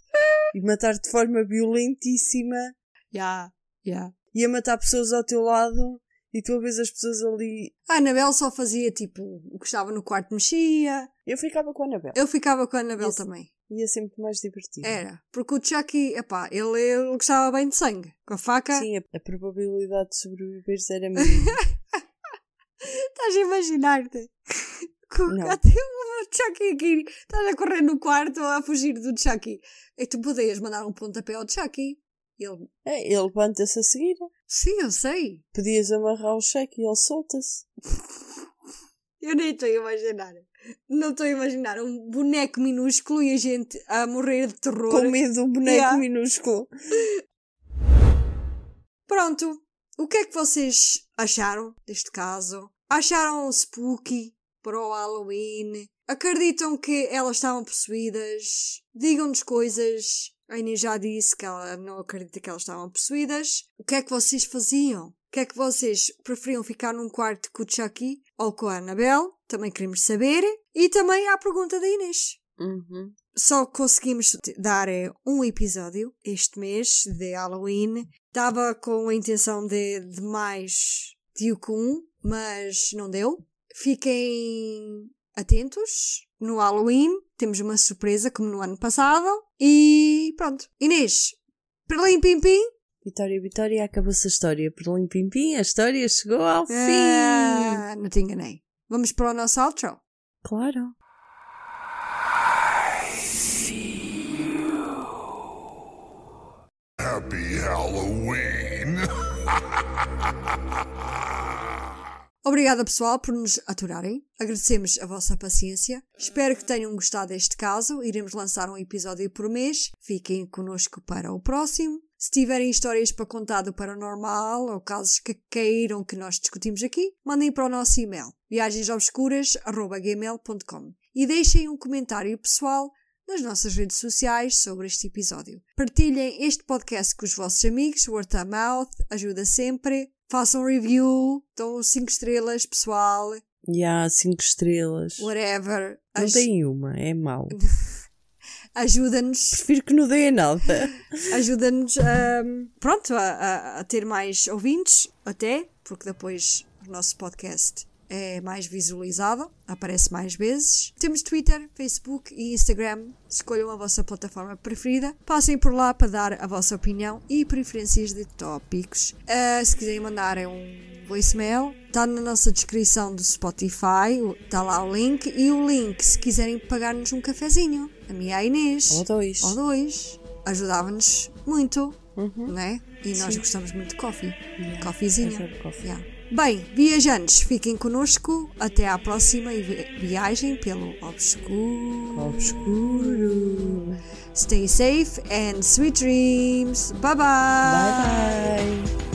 E matar-te de forma violentíssima. Yeah. Yeah. E a matar pessoas ao teu lado. E tu a vês as pessoas ali. A Annabelle só fazia tipo o que estava no quarto mexia. Eu ficava com a Anabel. Eu ficava com a Isso. também. Ia sempre mais divertido. Era. Porque o Chucky, epá, ele, ele gostava bem de sangue. Com a faca. Sim, a, a probabilidade de sobreviveres era mínima. Estás a imaginar-te? Até o Chucky aqui. Estás a correr no quarto a fugir do Chucky. E tu poderias mandar um pontapé ao Chucky. Ele. É, ele levanta-se a seguir. Sim, eu sei. Podias amarrar o cheque e ele solta-se. Eu nem estou a imaginar. Não estou a imaginar um boneco minúsculo e a gente a morrer de terror. Com medo de um boneco Yeah. minúsculo. Pronto. O que é que vocês acharam deste caso? Acharam spooky para o Halloween? Acreditam que elas estavam possuídas? Digam-nos coisas. A Inês já disse que ela não acredita que elas estavam possuídas. O que é que vocês faziam? O que é que vocês preferiam ficar num quarto com o Chucky ou com a Annabelle? Também queremos saber. E também há a pergunta da Inês. Uhum. Só conseguimos dar eh, um episódio este mês de Halloween. Estava com a intenção de, de mais de o um, mas não deu. Fiquem atentos no Halloween. Temos uma surpresa como no ano passado. E pronto. Inês, perlim pim pim. Vitória, Vitória, acabou-se a história. Perlim Pim Pim, a história chegou ao fim. Ah, não te enganei. Vamos para o nosso outro. Claro. Happy Halloween! Obrigada pessoal por nos aturarem. Agradecemos a vossa paciência. Espero que tenham gostado deste caso. Iremos lançar um episódio por mês. Fiquem connosco para o próximo. Se tiverem histórias para contar do paranormal ou casos que queiram que nós discutimos aqui, mandem para o nosso e-mail viagensobscuras.gmail.com e deixem um comentário pessoal nas nossas redes sociais sobre este episódio. Partilhem este podcast com os vossos amigos, word of mouth, ajuda sempre. Façam review, dão 5 estrelas, pessoal, E há cinco estrelas. whatever. Não Aj- tem uma, é mau. Ajuda-nos, Prefiro que não dê nada. ajuda-nos a, pronto, a, a- a ter mais ouvintes, até, porque depois o nosso podcast é mais visualizado, aparece mais vezes. Temos Twitter, Facebook e Instagram. Escolham a vossa plataforma preferida. Passem por lá para dar a vossa opinião e preferências de tópicos. Ah, se quiserem mandar um voicemail, está na nossa descrição do Spotify, está lá o link. E o link, se quiserem pagar-nos um cafezinho. A minha é a Inês Ou dois. ou dois. Ajudava-nos muito, Uhum. né? E nós Sim. gostamos muito de coffee. Yeah, Coffeezinho. Yeah. Bem, viajantes, fiquem connosco. Até à próxima vi- viagem pelo obscuro. Obscuro. Stay safe and sweet dreams. Bye bye. Bye bye.